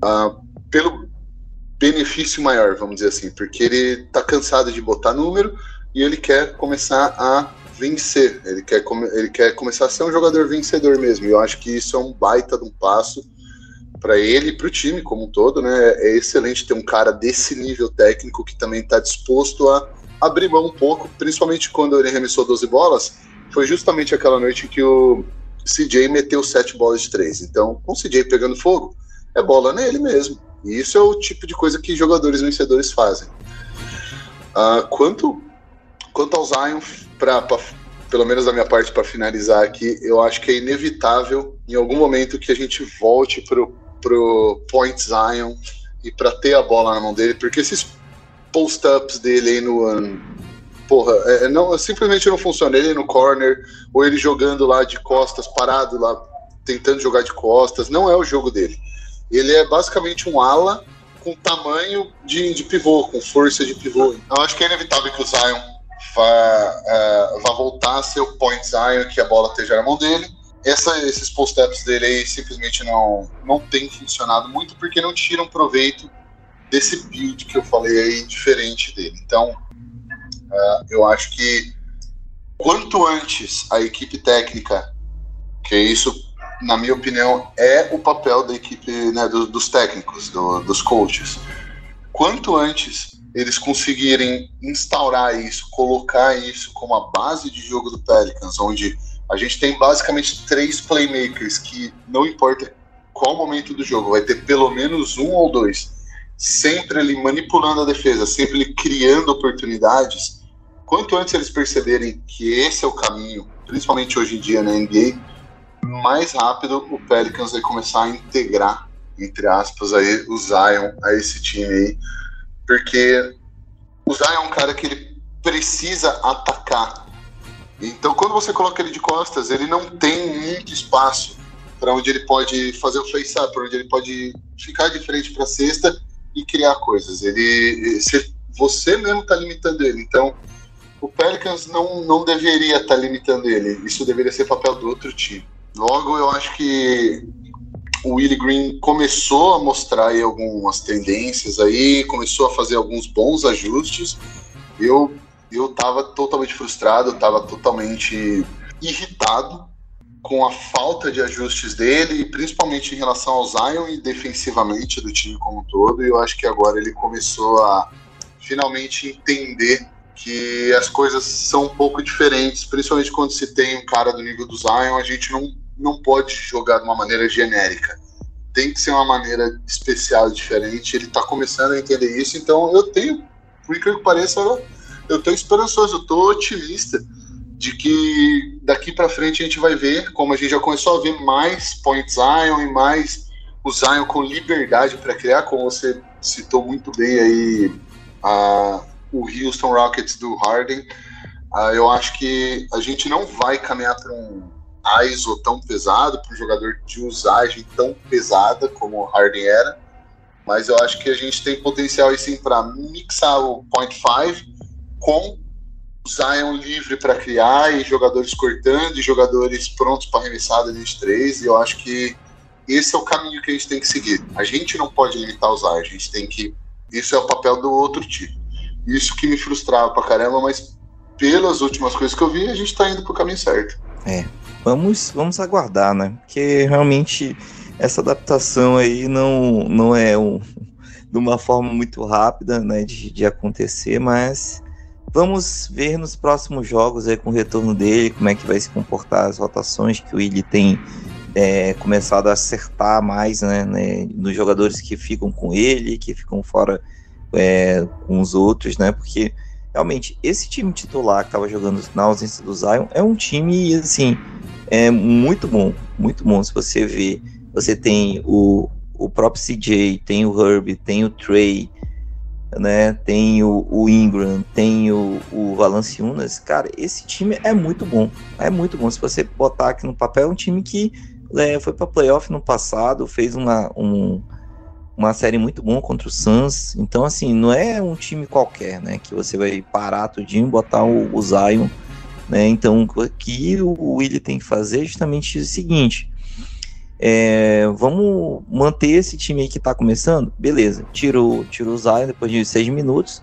uh, pelo, benefício maior, vamos dizer assim, porque ele tá cansado de botar número e ele quer começar a vencer, ele quer, ele quer começar a ser um jogador vencedor mesmo. E eu acho que isso é um baita de um passo para ele e para o time como um todo, né? É excelente ter um cara desse nível técnico que também está disposto a abrir mão um pouco, principalmente quando ele arremessou 12 bolas. Foi justamente aquela noite que o CJ meteu sete bolas de três. Então, com o CJ pegando fogo, é bola nele mesmo. E isso é o tipo de coisa que jogadores vencedores fazem. Uh, quanto, quanto ao Zion, pra, pra, pelo menos da minha parte, para finalizar aqui, eu acho que é inevitável em algum momento que a gente volte pro, pro point Zion e para ter a bola na mão dele, porque esses post-ups dele aí no, porra, é, não, simplesmente não funciona. Ele no corner, ou ele jogando lá de costas, parado lá, tentando jogar de costas, não é o jogo dele. Ele é basicamente um ala com tamanho de, de pivô, com força de pivô. Eu acho que é inevitável que o Zion vá, uh, vá voltar a ser o point Zion, que a bola esteja na mão dele. Essa, esses post-ups dele aí simplesmente não, não tem funcionado muito porque não tiram proveito desse build que eu falei aí diferente dele. Então, uh, eu acho que quanto antes a equipe técnica, que isso, na minha opinião, é o papel da equipe né, do, dos técnicos, do, dos coaches, quanto antes eles conseguirem instaurar isso, colocar isso como a base de jogo do Pelicans, onde a gente tem basicamente três playmakers que não importa qual momento do jogo, vai ter pelo menos um ou dois, sempre ali manipulando a defesa, sempre ali criando oportunidades. Quanto antes eles perceberem que esse é o caminho, principalmente hoje em dia na NBA, mais rápido o Pelicans vai começar a integrar, entre aspas, aí, o Zion a esse time aí porque o Zion é um cara que ele precisa atacar. Então, quando você coloca ele de costas, ele não tem muito espaço para onde ele pode fazer o face-up, para onde ele pode ficar de frente para a cesta e criar coisas. Ele, você mesmo está limitando ele. Então, o Pelicans não, não deveria estar tá limitando ele. Isso deveria ser papel do outro time. Logo, eu acho que o Willie Green começou a mostrar aí algumas tendências aí, começou a fazer alguns bons ajustes. Eu eu estava totalmente frustrado, estava totalmente irritado com a falta de ajustes dele, principalmente em relação ao Zion e defensivamente do time como um todo. E eu acho que agora ele começou a finalmente entender que as coisas são um pouco diferentes, principalmente quando se tem um cara do nível do Zion, a gente não não pode jogar de uma maneira genérica. Tem que ser uma maneira especial, diferente. Ele está começando a entender isso, então eu tenho, por incrível que pareça, eu estou esperançoso, eu estou otimista de que daqui para frente a gente vai ver, como a gente já começou a ver mais Point Zion e mais o Zion com liberdade para criar, como você citou muito bem aí a, o Houston Rockets do Harden. Uh, eu acho que a gente não vai caminhar para um ISO tão pesado, para um jogador de usagem tão pesada como o Harden era. Mas eu acho que a gente tem potencial aí sim para mixar o point five com Zion livre para criar e jogadores cortando e jogadores prontos para arremessada de três. E eu acho que esse é o caminho que a gente tem que seguir. A gente não pode limitar Zion, a gente tem que. Isso é o papel do outro time. Isso que me frustrava pra caramba, mas pelas últimas coisas que eu vi, a gente tá indo pro caminho certo. É, vamos, vamos aguardar, né? Porque realmente essa adaptação aí não, não é um, de uma forma muito rápida né, de, de acontecer, mas vamos ver nos próximos jogos aí com o retorno dele, como é que vai se comportar as rotações que o Willi tem é, começado a acertar mais né, né, nos jogadores que ficam com ele, que ficam fora é, com os outros, né? Porque realmente esse time titular que estava jogando na ausência do Zion é um time assim é muito bom, muito bom. Se você ver, você tem o, o próprio CJ, tem o Herb, tem o Trey, né? Tem o, o Ingram, tem o, o Valanciunas. Cara, esse time é muito bom. É muito bom. Se você botar aqui no papel, é um time que é, foi para playoff no passado, fez uma, um, uma série muito boa contra o Suns. Então, assim, não é um time qualquer, né? Que você vai parar tudinho, botar o, o Zion né? Então, o que o Willi tem que fazer é justamente o seguinte: é, vamos manter esse time aí que está começando? Beleza, tirou o Zion depois de seis minutos,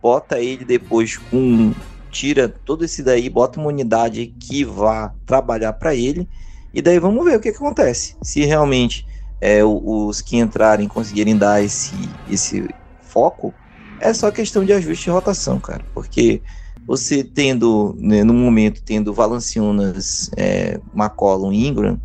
bota ele depois com. Tira todo esse daí, bota uma unidade que vá trabalhar para ele, e daí vamos ver o que, que acontece. Se realmente é, os que entrarem conseguirem dar esse, esse foco, é só questão de ajuste de rotação, cara, porque você tendo, né, no momento, tendo Valanciunas, é, McCollum e Ingram,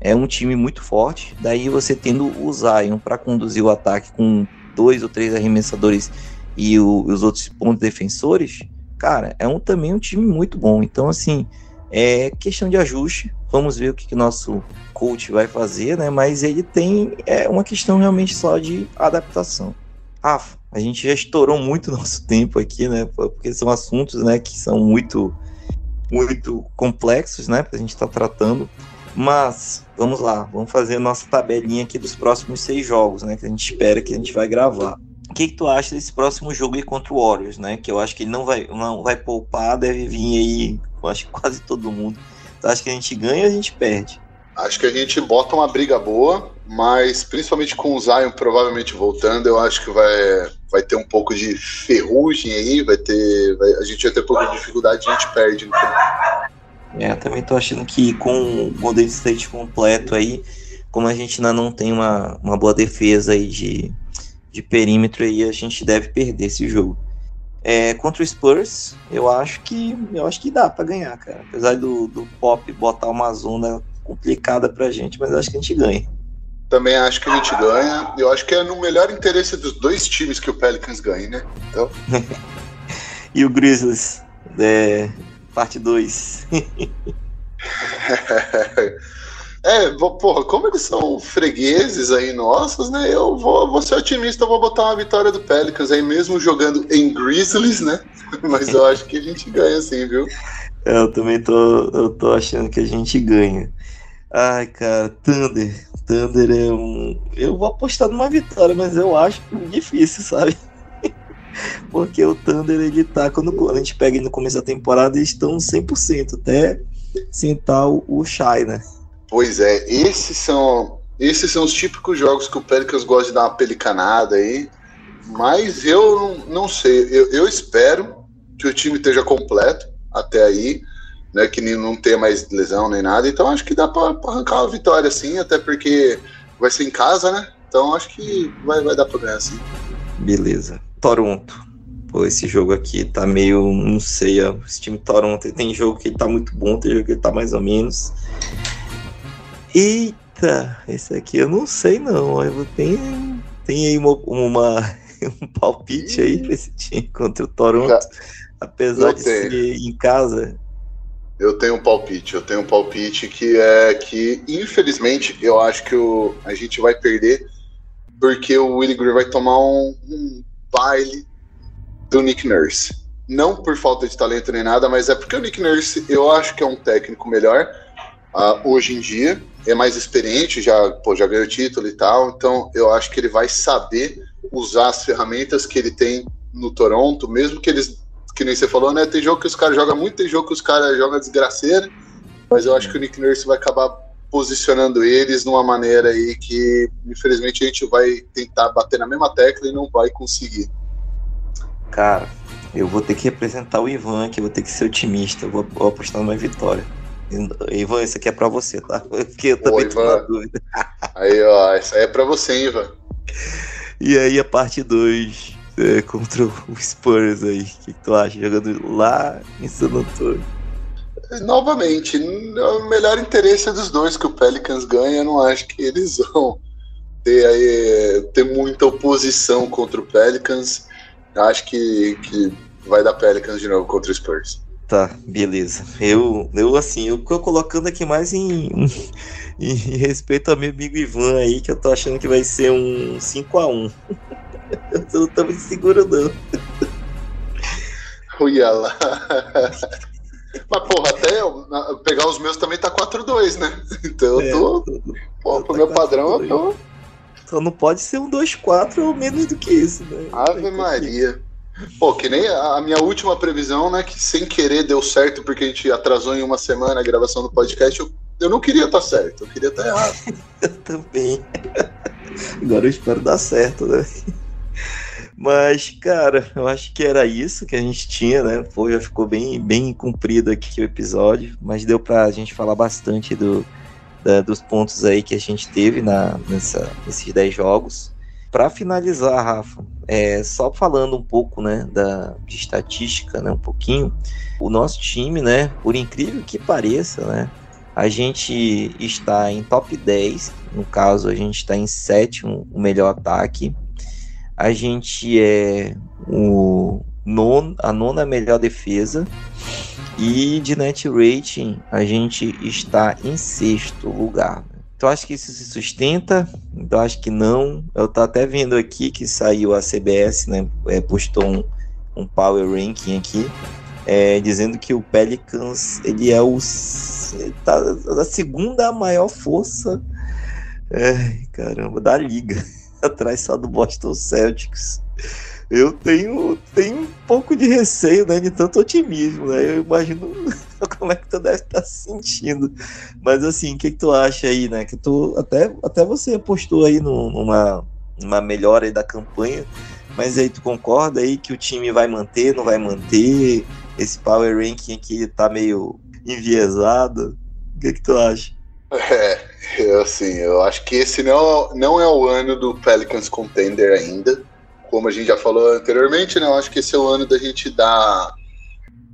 é um time muito forte. Daí você tendo o Zion para conduzir o ataque com dois ou três arremessadores e o, os outros pontos defensores, cara, é um, também um time muito bom. Então, assim, é questão de ajuste. Vamos ver o que, que nosso coach vai fazer, né? Mas ele tem é uma questão realmente só de adaptação. Rafa, a gente já estourou muito nosso tempo aqui, né? Porque são assuntos, né, que são muito, muito complexos, né, pra gente estar tá tratando. Mas, vamos lá, vamos fazer a nossa tabelinha aqui dos próximos seis jogos, né, que a gente espera que a gente vai gravar. O que, que tu acha desse próximo jogo aí contra o Warriors, né? Que eu acho que ele não vai, não vai poupar, deve vir aí, eu acho que quase todo mundo. Tu acha que a gente ganha ou a gente perde? Acho que a gente bota uma briga boa, mas principalmente com o Zion provavelmente voltando, eu acho que vai, vai ter um pouco de ferrugem aí, vai ter. Vai, a gente vai ter um pouco de dificuldade a gente perde no final. É, também tô achando que com o Golden State completo aí, como a gente ainda não tem uma, uma boa defesa aí de, de perímetro aí, a gente deve perder esse jogo. É, contra o Spurs, eu acho que eu acho que dá para ganhar, cara. Apesar do, do Pop botar uma zona complicada pra gente, mas acho que a gente ganha. Também acho que a gente ganha. Eu acho que é no melhor interesse dos dois times que o Pelicans ganhe, né? Então... *laughs* e o Grizzlies, é, parte 2. *laughs* é, porra, como eles são fregueses aí nossos, né? Eu vou, vou ser otimista, vou botar uma vitória do Pelicans aí, mesmo jogando em Grizzlies, né? *laughs* Mas eu acho que a gente ganha sim, viu? É, eu também tô, eu tô achando que a gente ganha. Ai, cara, Thunder. Thunder é um. Eu vou apostar numa vitória, mas eu acho difícil, sabe? *laughs* Porque o Thunder, ele tá. Quando a gente pega no começo da temporada, eles estão 100%, até sentar o, Shai, né? Pois é, esses são. Esses são os típicos jogos que o Pelicans gosta de dar uma pelicanada aí. Mas eu não, não sei. Eu, eu espero que o time esteja completo até aí né, que não tenha mais lesão nem nada. Então acho que dá para arrancar uma vitória sim, até porque vai ser em casa, né? Então acho que vai, vai dar para ganhar sim. Beleza. Toronto. Pô, esse jogo aqui tá meio, não sei, esse time Toronto tem jogo que ele tá muito bom, tem jogo que ele tá mais ou menos. Eita, esse aqui eu não sei não, eu tenho, tem aí uma, uma *laughs* um palpite aí pra esse time contra o Toronto, apesar de ser em casa, eu tenho um palpite, eu tenho um palpite que é que, infelizmente, eu acho que o, a gente vai perder porque o Willie Green vai tomar um, um baile do Nick Nurse. Não por falta de talento nem nada, mas é porque o Nick Nurse eu acho que é um técnico melhor uh, hoje em dia, é mais experiente, já, pô, já ganhou título e tal, então eu acho que ele vai saber usar as ferramentas que ele tem no Toronto, mesmo que eles que nem você falou, né? Tem jogo que os caras jogam muito, tem jogo que os caras jogam desgraceira. Mas eu acho que o Nick Nurse vai acabar posicionando eles numa maneira aí que, infelizmente, a gente vai tentar bater na mesma tecla e não vai conseguir. Cara, eu vou ter que representar o Ivan aqui, vou ter que ser otimista, eu vou, vou apostar numa vitória. Ivan, isso aqui é pra você, tá? *laughs* Porque eu também tô na dúvida. Aí, ó, isso aí é pra você, Ivan. E aí, a parte 2 é, contra o Spurs aí. O que, tu acha? Jogando lá em San Antônio. Novamente, o melhor interesse é dos dois que o Pelicans ganha. Eu não acho que eles vão ter, aí, ter muita oposição contra o Pelicans. Eu acho que, que vai dar Pelicans de novo contra o Spurs. Tá, beleza. Eu, eu assim, eu tô colocando aqui mais em, em, em respeito ao meu amigo Ivan aí, que eu tô achando que vai ser um 5 a 1 *laughs* Eu não tô me seguro, não. Olha lá. Mas, porra, até eu, pegar os meus também tá 4-2, né? Então eu tô. É, pô, pro meu padrão eu tô. Só não pode ser um 2-4 ou menos do que isso, né? Ave Maria. Pô, que nem a minha última previsão, né? Que sem querer deu certo porque a gente atrasou em uma semana a gravação do podcast. Eu, eu não queria estar tá certo, eu queria estar tá errado. *laughs* eu também. Agora eu espero dar certo, né? Mas, cara, eu acho que era isso que a gente tinha, né? Pô, já ficou bem, bem comprido aqui o episódio, mas deu pra gente falar bastante do, da, dos pontos aí que a gente teve na, nessa, nesses 10 jogos. Para finalizar, Rafa, é, só falando um pouco, né, da, de estatística, né, um pouquinho, o nosso time, né, por incrível que pareça, né, a gente está em top 10, no caso a gente está em sétimo, o melhor ataque, a gente é o non, a nona melhor defesa e de net rating a gente está em sexto lugar. Então acho que isso se sustenta Então acho que não. Eu tô até vendo aqui que saiu a CBS, né? É, postou um, um power ranking aqui, é, dizendo que o Pelicans ele é o tá a segunda maior força, é, caramba, da liga, atrás só do Boston Celtics eu tenho, tenho um pouco de receio, né, de tanto otimismo, né? Eu imagino *laughs* como é que tu deve estar se sentindo. Mas assim, o que, que tu acha aí, né? Que tu até, até você apostou aí numa, numa melhora aí da campanha, mas aí tu concorda aí que o time vai manter, não vai manter? Esse power ranking aqui tá meio enviesado. O que, que tu acha? É, assim, eu acho que esse não, não é o ano do Pelicans Contender ainda como a gente já falou anteriormente, né, eu acho que esse é o ano da gente dar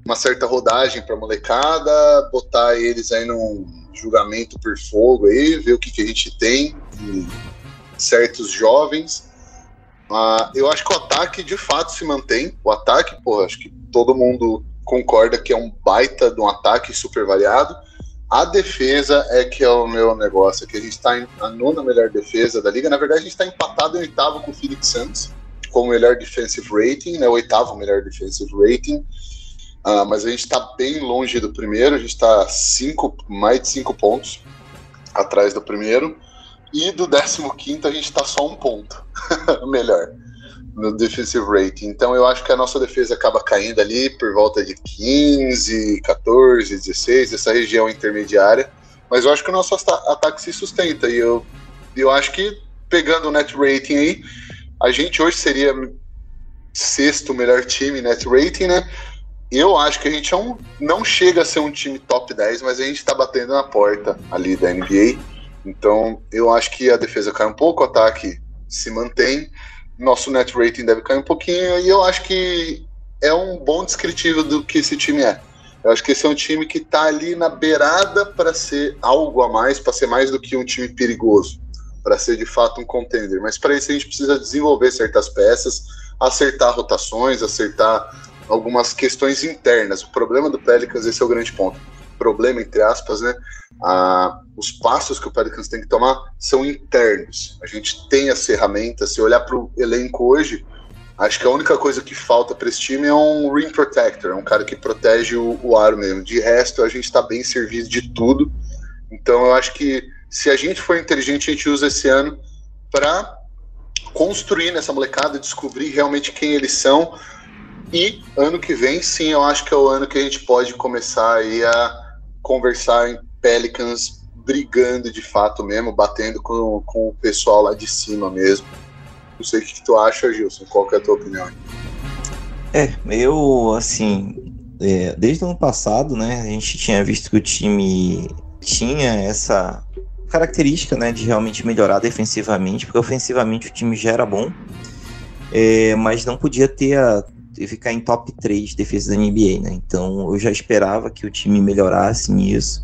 uma certa rodagem para a molecada, botar eles aí num julgamento por fogo aí, ver o que, que a gente tem de certos jovens. Uh, eu acho que o ataque de fato se mantém. O ataque, pô, acho que todo mundo concorda que é um baita de um ataque super variado. A defesa é que é o meu negócio, que a gente está em a nona melhor defesa da liga. Na verdade, a gente está empatado em oitavo com o Phoenix Suns com o melhor defensive rating, né, o oitavo melhor defensive rating. Uh, mas a gente está bem longe do primeiro, a gente está mais de cinco pontos atrás do primeiro. E do 15 a gente está só um ponto *laughs* melhor no defensive rating. Então eu acho que a nossa defesa acaba caindo ali por volta de 15, 14, 16, essa região intermediária. Mas eu acho que o nosso ataque se sustenta. E eu, eu acho que pegando o net rating aí, a gente hoje seria sexto melhor time net rating, né? Eu acho que a gente é um, não chega a ser um time top 10, mas a gente está batendo na porta ali da NBA. Então, eu acho que a defesa cai um pouco, o ataque se mantém, nosso net rating deve cair um pouquinho, e eu acho que é um bom descritivo do que esse time é. Eu acho que esse é um time que está ali na beirada para ser algo a mais, para ser mais do que um time perigoso para ser de fato um contender. Mas para isso a gente precisa desenvolver certas peças, acertar rotações, acertar algumas questões internas. O problema do Pelicans, esse é o grande ponto. Problema, entre aspas, né? Ah, os passos que o Pelicans tem que tomar são internos. A gente tem as ferramentas. Se olhar para o elenco hoje, acho que a única coisa que falta para esse time é um ring protector, é um cara que protege o, o aro mesmo. De resto, a gente está bem servido de tudo. Então, eu acho que se a gente for inteligente, a gente usa esse ano para construir nessa molecada, descobrir realmente quem eles são. E ano que vem, sim, eu acho que é o ano que a gente pode começar aí a conversar em Pelicans brigando de fato mesmo, batendo com, com o pessoal lá de cima mesmo. Não sei o que tu acha, Gilson. Qual que é a tua opinião? É, eu, assim, é, desde o ano passado, né, a gente tinha visto que o time tinha essa característica né, de realmente melhorar defensivamente, porque ofensivamente o time já era bom, é, mas não podia ter a, ficar em top 3 de defesa da NBA, né? Então eu já esperava que o time melhorasse nisso.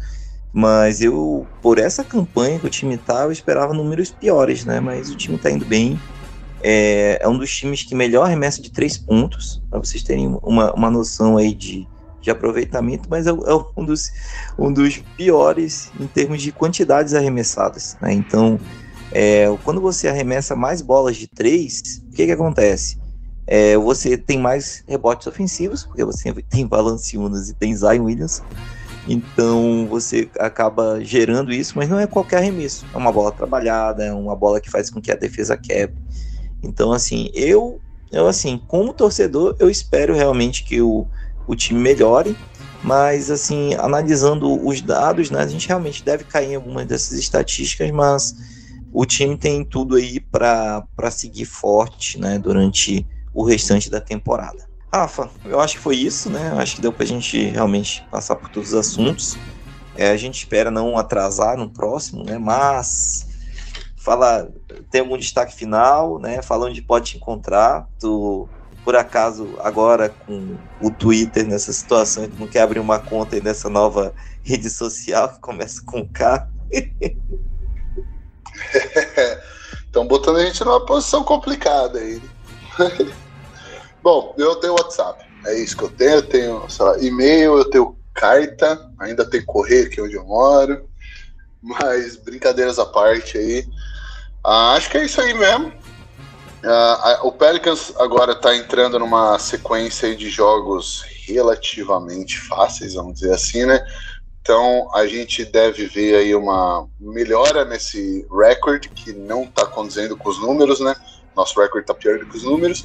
Mas eu, por essa campanha que o time tá, eu esperava números piores, né? Mas o time tá indo bem. É, é um dos times que melhor arremessa de três pontos, para vocês terem uma, uma noção aí de, de aproveitamento, mas é, é, um, dos, um dos piores em termos de quantidades arremessadas. Né? Então, é, quando você arremessa mais bolas de três, o que, que acontece? É, você tem mais rebotes ofensivos, porque você tem Valanciunas e tem Zion Williams, então você acaba gerando isso, mas não é qualquer arremesso. É uma bola trabalhada, é uma bola que faz com que a defesa quebre. Então, assim, eu, eu assim, como torcedor, eu espero realmente que o, o time melhore. Mas, assim, analisando os dados, né, a gente realmente deve cair em algumas dessas estatísticas, mas o time tem tudo aí para seguir forte né, durante o restante da temporada. Rafa, eu acho que foi isso, né? Acho que deu para a gente realmente passar por todos os assuntos. É, a gente espera não atrasar no próximo, né? Mas fala, tem algum destaque final, né? Fala onde pode te encontrar. Tu por acaso, agora com o Twitter nessa situação, tu não quer abrir uma conta aí nessa nova rede social que começa com K? *laughs* Estão botando a gente numa posição complicada aí. *laughs* Bom, eu tenho WhatsApp. É isso que eu tenho. Eu tenho e-mail, eu tenho carta, ainda tem correio aqui onde eu moro. Mas brincadeiras à parte aí. Ah, acho que é isso aí mesmo. Uh, o Pelicans agora está entrando numa sequência de jogos relativamente fáceis, vamos dizer assim, né? Então a gente deve ver aí uma melhora nesse recorde que não está condizendo com os números, né? Nosso recorde está pior do que os números,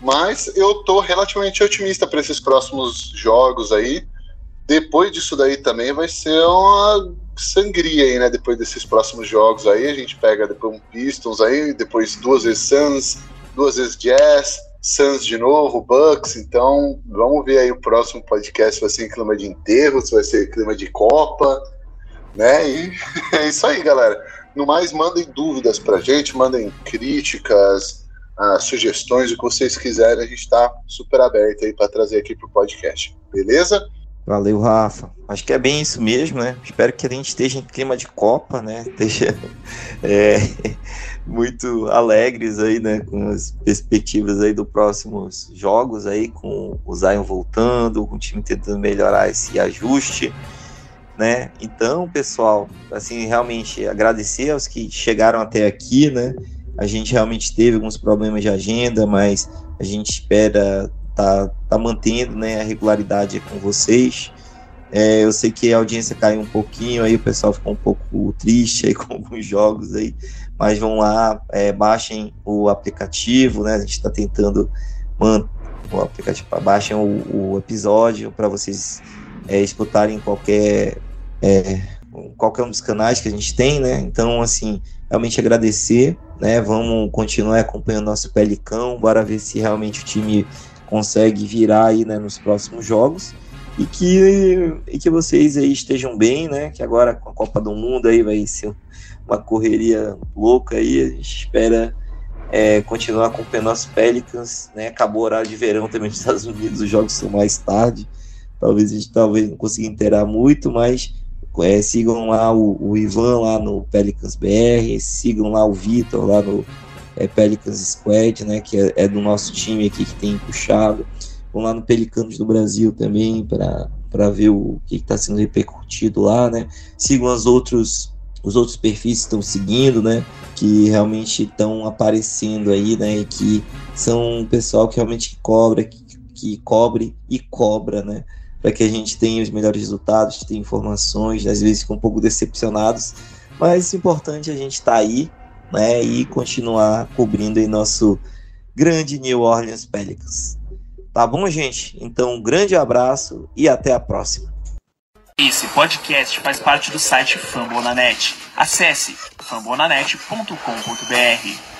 mas eu estou relativamente otimista para esses próximos jogos aí. Depois disso daí também vai ser uma sangria aí, né? Depois desses próximos jogos aí, a gente pega depois um Pistons aí, depois duas vezes Suns, duas vezes Jazz, Suns de novo, Bucks. Então, vamos ver aí o próximo podcast vai ser em clima de enterro, se vai ser clima de Copa, né? E *laughs* é isso aí, galera. No mais, mandem dúvidas pra gente, mandem críticas, uh, sugestões, o que vocês quiserem, a gente está super aberto aí para trazer aqui pro podcast. Beleza? Valeu, Rafa. Acho que é bem isso mesmo, né? Espero que a gente esteja em clima de Copa, né? Esteja *laughs* é, muito alegres aí, né? Com as perspectivas aí dos próximos jogos aí, com o Zion voltando, com o time tentando melhorar esse ajuste, né? Então, pessoal, assim, realmente agradecer aos que chegaram até aqui, né? A gente realmente teve alguns problemas de agenda, mas a gente espera tá, tá mantendo né, a regularidade com vocês. É, eu sei que a audiência caiu um pouquinho, aí o pessoal ficou um pouco triste aí *laughs* com alguns jogos aí, mas vão lá, é, baixem o aplicativo, né? A gente está tentando manter o aplicativo, baixem o, o episódio para vocês é, escutarem qualquer é, qualquer um dos canais que a gente tem, né? Então, assim, realmente agradecer, né? Vamos continuar acompanhando nosso Pelicão, bora ver se realmente o time consegue virar aí né, nos próximos jogos e que, e que vocês aí estejam bem, né? Que agora com a Copa do Mundo aí vai ser uma correria louca aí, a gente espera é, continuar acompanhando nossos Pelicans, né? Acabou o horário de verão também nos Estados Unidos, os jogos são mais tarde, talvez a gente talvez não consiga inteirar muito, mas é, sigam lá o, o, Ivan lá no Pelicans BR, sigam lá o Vitor lá no é, Pelicans Squad, né, que é, é, do nosso time aqui que tem puxado. Vão lá no Pelicanos do Brasil também para ver o que está sendo repercutido lá, né. Sigam os outros os outros perfis estão seguindo, né, que realmente estão aparecendo aí, né, e que são um pessoal que realmente cobra, que, que cobre e cobra, né, para que a gente tenha os melhores resultados, tenha informações, às vezes com um pouco decepcionados, mas o importante é a gente estar tá aí, né, e continuar cobrindo em nosso grande New Orleans Pelicans. Tá bom, gente? Então, um grande abraço e até a próxima. Esse podcast faz parte do site Fambonanet. Acesse fambonanet.com.br.